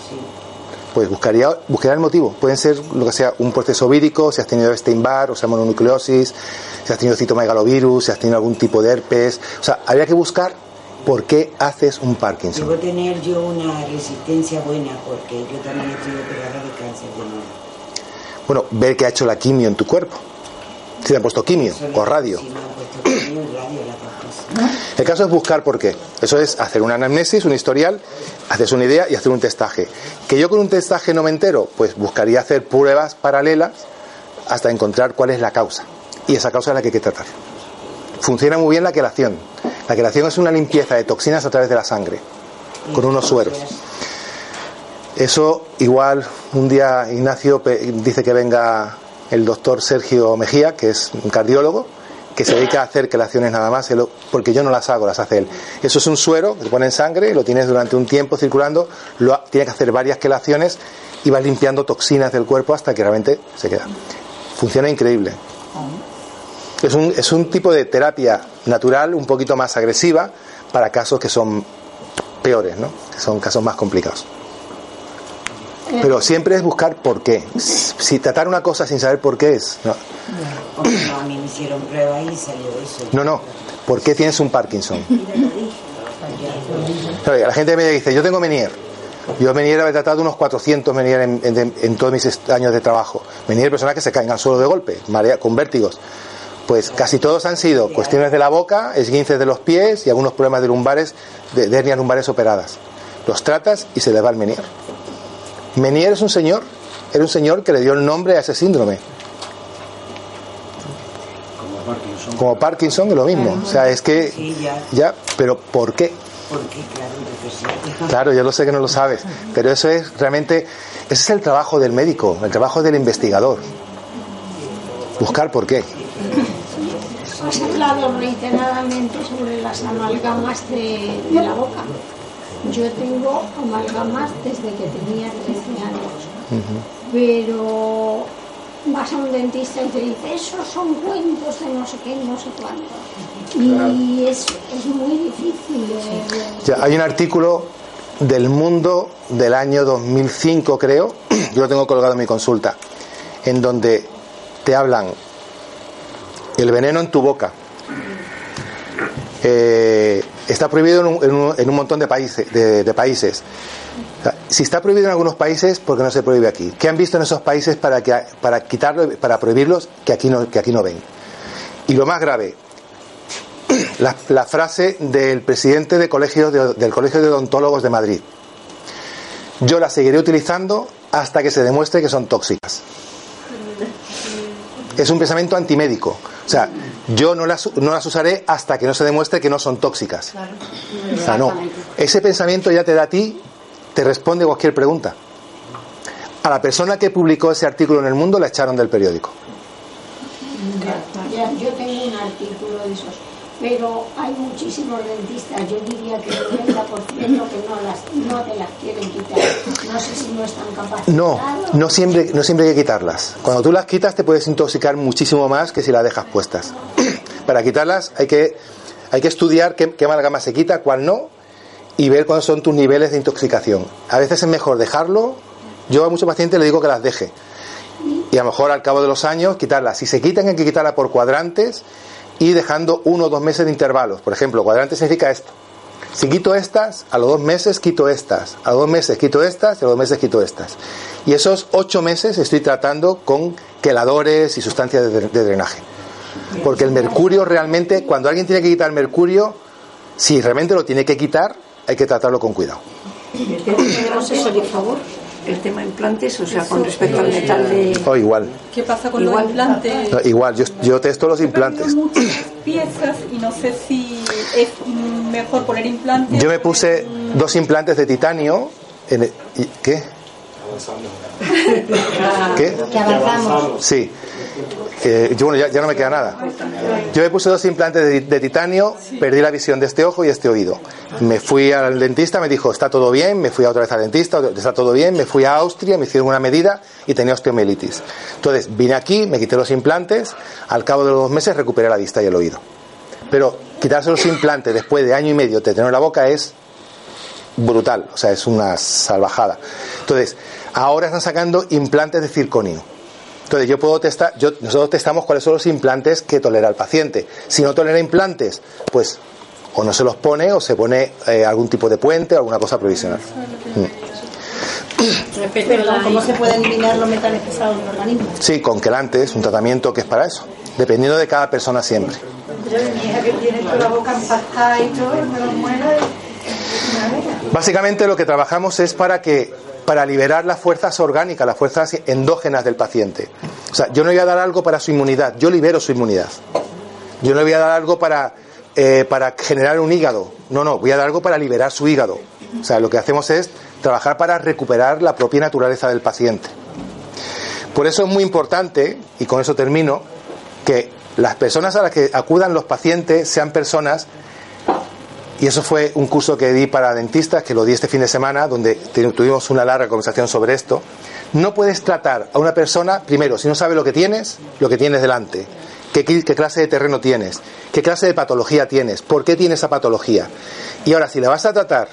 Pues buscaría, buscaría el motivo. Pueden ser lo que sea un proceso vírico, si has tenido Steinbar, o sea, mononucleosis, si has tenido citomegalovirus, si has tenido algún tipo de herpes. O sea, habría que buscar por qué haces un Parkinson. Debo tener yo una resistencia buena porque yo también estoy operada de cáncer de mama. Bueno, ver qué ha hecho la quimio en tu cuerpo. Si te han puesto quimio o radio. El caso es buscar por qué. Eso es hacer una anamnesis, un historial, haces una idea y hacer un testaje. Que yo con un testaje no me entero, pues buscaría hacer pruebas paralelas hasta encontrar cuál es la causa. Y esa causa es la que hay que tratar. Funciona muy bien la quelación. La quelación es una limpieza de toxinas a través de la sangre, con unos sueros. Eso igual un día Ignacio dice que venga el doctor Sergio Mejía, que es un cardiólogo, que se dedica a hacer quelaciones nada más, porque yo no las hago, las hace él. Eso es un suero que te pone en sangre, lo tienes durante un tiempo circulando, lo, ha- tiene que hacer varias quelaciones y vas limpiando toxinas del cuerpo hasta que realmente se queda. Funciona increíble. Es un, es un tipo de terapia natural un poquito más agresiva para casos que son peores, ¿no? que son casos más complicados. Pero siempre es buscar por qué. Si tratar una cosa sin saber por qué es. No, No, a mí me hicieron pruebas y salió eso. no. no. ¿Por qué tienes un Parkinson? La gente me dice, yo tengo Menier. Yo Menier he tratado unos 400 Menier en, en- en todos mis años de trabajo. Menier personas que se caen al suelo de golpe, marea, con vértigos. Pues casi todos han sido cuestiones de la boca, esguinces de los pies y algunos problemas de lumbares, de, de hernias lumbares operadas. Los tratas y se les va el Menier. Menier es un señor, era un señor que le dio el nombre a ese síndrome. Como Parkinson es lo mismo. O sea, es que ya. pero ¿por qué? [laughs] Claro, yo lo sé que no lo sabes, pero eso es realmente, ese es el trabajo del médico, el trabajo del investigador. Buscar por qué. Has hablado reiteradamente sobre las amalgamas de, de la boca. Yo tengo amalgamas desde que tenía 13 años, pero vas a un dentista y te dice, esos son cuentos de no sé qué, no sé cuánto. Y es, es muy difícil de... de- Ya, hay un artículo del Mundo del año 2005, creo, [clears throat] yo lo tengo colgado en mi consulta, en donde te hablan el veneno en tu boca. Eh, está prohibido en un, montón de países. De, países. Si está prohibido en algunos países, ¿por qué no se prohíbe aquí? ¿Qué han visto en esos países para, que, para quitarlo, para prohibirlos que aquí no, que aquí no ven? Y lo más grave, [clears throat] la, la frase del presidente de colegio de- del Colegio de Odontólogos de Madrid. Yo las seguiré utilizando hasta que se demuestre que son tóxicas. Es un pensamiento antimédico. O sea, yo no las, no las usaré hasta que no se demuestre que no son tóxicas. O sea, no. Ese pensamiento ya te da a ti, te responde cualquier pregunta. A la persona que publicó ese artículo en el mundo la echaron del periódico. Ya, yo tengo un artículo de esos, pero hay muchísimos dentistas, yo diría que el 90% que no, las, no te las quieren quitar. No sé si no están capacitados. No, no siempre, no siempre hay que quitarlas. Cuando tú las quitas te puedes intoxicar muchísimo más que si las dejas puestas. [clears throat] Para quitarlas hay que, hay que estudiar qué, qué amalgama se quita, cuál no, y ver cuáles son tus niveles de intoxicación. A veces es mejor dejarlo. Yo a muchos pacientes les digo que las deje. Y a lo mejor al cabo de los años quitarlas. Si se quitan hay que quitarla por cuadrantes y dejando uno o dos meses de intervalos. Por ejemplo, cuadrante significa esto. Si quito estas, a los dos meses quito estas, a los dos meses quito estas y a los dos meses quito estas. Y esos ocho meses estoy tratando con queladores y sustancias de, drenaje. Porque el mercurio realmente, cuando alguien tiene que quitar mercurio, si realmente lo tiene que quitar, hay que tratarlo con cuidado. Tenemos eso, por favor. El tema implantes, o sea, con respecto al metal de. O igual, ¿Qué pasa con Igual. los implantes? no, igual, yo, yo testo los implantes. muchas piezas y no sé si es mejor poner implantes. Yo me puse dos implantes de titanio. En el- ¿y ¿Qué? [laughs] ¿Qué? Que avanzamos. Sí. Yo, bueno, ya, no me queda nada. Yo me puse dos implantes de, titanio, perdí la visión de este ojo y este oído. Me fui al dentista, me dijo, está todo bien, me fui otra vez al dentista, está todo bien, me fui a Austria, me hicieron una medida y tenía osteomielitis. Entonces vine aquí, me quité los implantes, al cabo de los dos meses recuperé la vista y el oído. Pero quitarse los implantes después de año y medio de tener en la boca es brutal, o sea, es una salvajada. Entonces, ahora están sacando implantes de circonio. Entonces, yo puedo testar, yo, nosotros testamos cuáles son los implantes que tolera el paciente. Si no tolera implantes, pues o no se los pone o se pone eh, algún tipo de puente o alguna cosa provisional. Mm. ¿cómo se puede eliminar los metales pesados del organismo? Sí, con quelantes, un tratamiento que es para eso, dependiendo de cada persona siempre. Mi hija que tiene toda la boca empastada y todo, me lo muero. Básicamente lo que trabajamos es para que para liberar las fuerzas orgánicas, las fuerzas endógenas del paciente. O sea, yo no voy a dar algo para su inmunidad, yo libero su inmunidad. Yo no voy a dar algo para, eh, para generar un hígado, no, no, voy a dar algo para liberar su hígado. O sea, lo que hacemos es trabajar para recuperar la propia naturaleza del paciente. Por eso es muy importante, y con eso termino, que las personas a las que acudan los pacientes sean personas y eso fue un curso que di para dentistas, que lo di este fin de semana, donde tuvimos una larga conversación sobre esto. No puedes tratar a una persona, primero, si no sabe lo que tienes, lo que tienes delante. ¿Qué, clase de terreno tienes? ¿Qué clase de patología tienes? ¿Por qué tienes esa patología? Y ahora, si la vas a tratar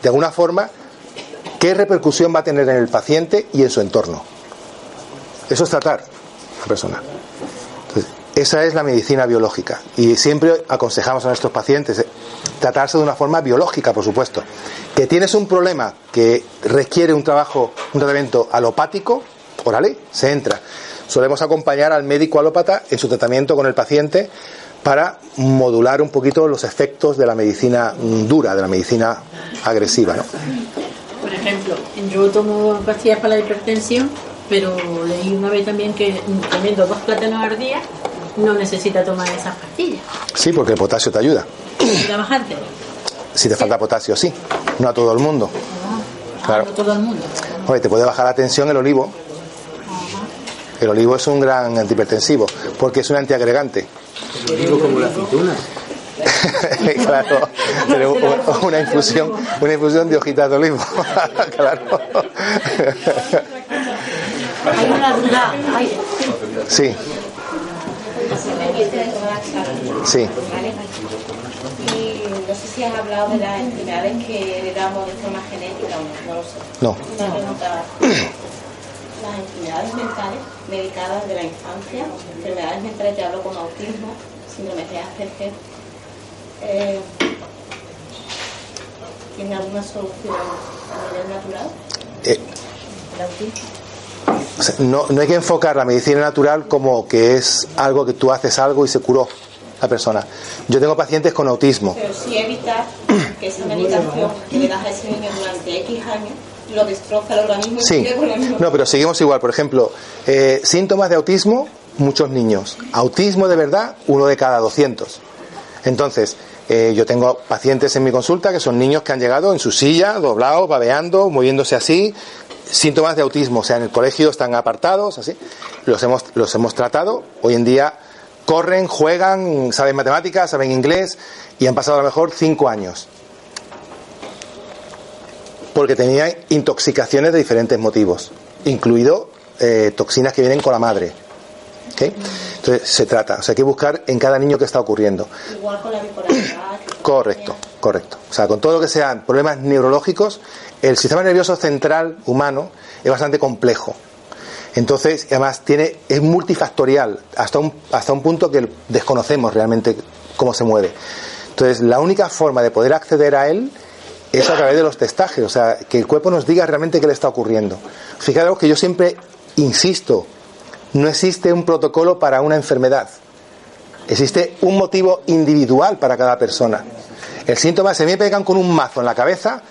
de alguna forma, ¿qué repercusión va a tener en el paciente y en su entorno? Eso es tratar a la persona. Esa es la medicina biológica. Y siempre aconsejamos a nuestros pacientes eh, tratarse de una forma biológica, por supuesto. Que tienes un problema que requiere un trabajo, un tratamiento alopático, órale, se entra. Solemos acompañar al médico alópata en su tratamiento con el paciente para modular un poquito los efectos de la medicina dura, de la medicina agresiva. Por ejemplo, yo tomo pastillas para la hipertensión, pero leí una vez también que teniendo dos plátanos al día no necesita tomar esas pastillas. Sí, porque el potasio te ayuda. ¿Necesita bajarte? Si te falta potasio, sí. No a todo el mundo. Ah, Claro. no todo el mundo. Oye, te puede bajar la tensión el olivo. El olivo es un gran antihipertensivo porque es un antiagregante. Digo como la aceituna. [laughs] claro, pero una infusión, una infusión de hojitas de olivo. [laughs] claro. Hay una duda. hay- Sí, sí. Y no sé si has hablado de las enfermedades que heredamos de forma genética o no, no lo sé. No. Una pregunta. Las enfermedades mentales medicadas de la infancia, enfermedades mentales, te hablo como autismo, síndrome de Asperger, eh, ¿tiene alguna solución a nivel natural? Eh, El autismo. O sea, no, no hay que enfocar la medicina natural como que es algo que tú haces algo y se curó la persona. Yo tengo pacientes con autismo. Pero sí evitar que esa medicación que le das a ese niño durante X años lo destroza el organismo y Sí, con el no, pero seguimos igual. Por ejemplo, eh, síntomas de autismo, muchos niños. Autismo de verdad, uno de cada 200. Entonces, eh, yo tengo pacientes en mi consulta que son niños que han llegado en su silla, doblados, babeando, moviéndose así, síntomas de autismo. O sea, en el colegio están apartados, así. Los hemos, los hemos tratado. Hoy en día corren, juegan, saben matemáticas, saben inglés y han pasado a lo mejor cinco años porque tenía intoxicaciones de diferentes motivos, incluido eh, toxinas que vienen con la madre. Entonces se trata, o sea, hay que buscar en cada niño qué está ocurriendo. Igual con la bipolaridad. Correcto, correcto. O sea, con todo lo que sean problemas neurológicos, el sistema nervioso central humano es bastante complejo. Entonces, además, tiene, es multifactorial, hasta un, hasta un punto que desconocemos realmente cómo se mueve. Entonces, la única forma de poder acceder a él es a través de los testajes, o sea, que el cuerpo nos diga realmente qué le está ocurriendo. Fijaros que yo siempre insisto, no existe un protocolo para una enfermedad. Existe un motivo individual para cada persona. El síntoma, si me pegan con un mazo en la cabeza,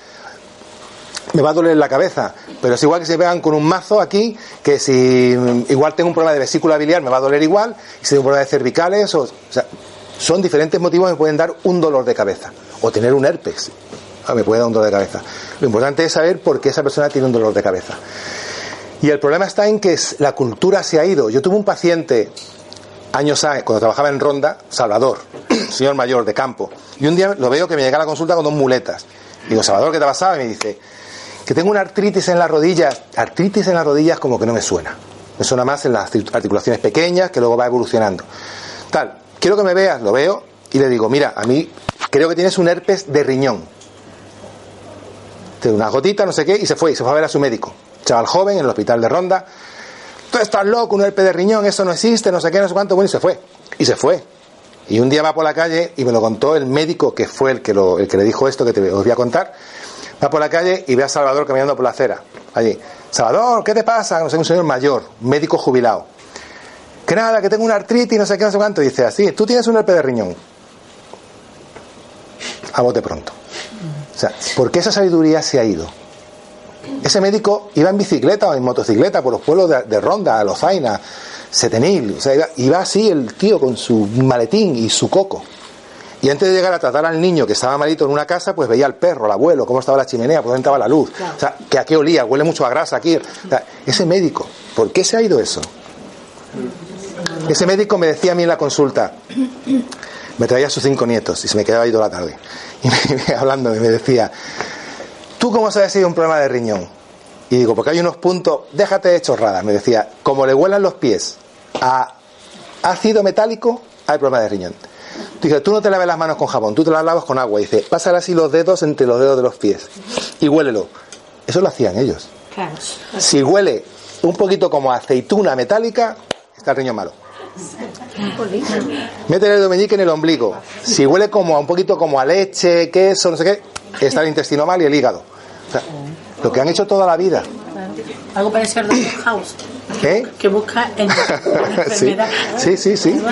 me va a doler la cabeza. Pero es igual que si me pegan con un mazo aquí, que si igual tengo un problema de vesícula biliar, me va a doler igual, si tengo un problema de cervicales, o, o sea, son diferentes motivos que me pueden dar un dolor de cabeza. O tener un herpes, ah, me puede dar un dolor de cabeza. Lo importante es saber por qué esa persona tiene un dolor de cabeza. Y el problema está en que la cultura se ha ido. Yo tuve un paciente años a- cuando trabajaba en Ronda, Salvador, [coughs] señor mayor de campo, y un día lo veo que me llega a la consulta con dos muletas. Digo, Salvador, ¿qué te ha pasado? Y me dice, que tengo una artritis en las rodillas. Artritis en las rodillas como que no me suena. Me suena más en las articulaciones pequeñas que luego va evolucionando. Tal, quiero que me veas, lo veo y le digo, mira, a mí creo que tienes un herpes de riñón. Tiene una gotita, no sé qué, y se fue, y se fue a ver a su médico. Chaval joven en el hospital de Ronda. Tú estás loco, un herpes de riñón, eso no existe, no sé qué, no sé cuánto. Bueno, y se fue. Y se fue. Y un día va por la calle y me lo contó el médico que fue el que, lo, el que le dijo esto que te voy a contar. Va por la calle y ve a Salvador caminando por la acera. Allí. Salvador, ¿qué te pasa? No sé, un señor mayor, médico jubilado. Que nada, que tengo una artritis, no sé qué, no sé cuánto. Y dice así, tú tienes un herpes de riñón. A bote pronto. O sea, ¿por qué esa sabiduría se ha ido? Ese médico iba en bicicleta o en motocicleta por los pueblos de, Ronda, Lozaina, Setenil. O sea, iba así el tío con su maletín y su coco. Y antes de llegar a tratar al niño que estaba malito en una casa, pues veía al perro, al abuelo, cómo estaba la chimenea, por dónde estaba la luz. O sea, que a qué olía, huele mucho a grasa aquí. O sea, ese médico, ¿por qué se ha ido eso? Ese médico me decía a mí en la consulta, me traía a sus cinco nietos y se me quedaba ahí toda la tarde. Y me, [laughs] hablando, y me decía, ¿tú cómo sabes si hay un problema de riñón? Y digo, porque hay unos puntos, déjate de chorradas. Me decía, como le huelan los pies a ácido metálico, hay problema de riñón. Dice, tú no te laves las manos con jabón, tú te las lavas con agua. Y dice, pásale así los dedos entre los dedos de los pies y huélelo. Eso lo hacían ellos. Claro. Si huele un poquito como aceituna metálica, está el riñón malo. Métele el meñique en el ombligo. Si huele como a un poquito como a leche, queso, no sé qué, está el intestino mal y el hígado. O sea, lo que han hecho toda la vida. Algo parecido al Dr. House, ¿Eh? que busca en [laughs] la enfermedad. sí, sí, sí. Algo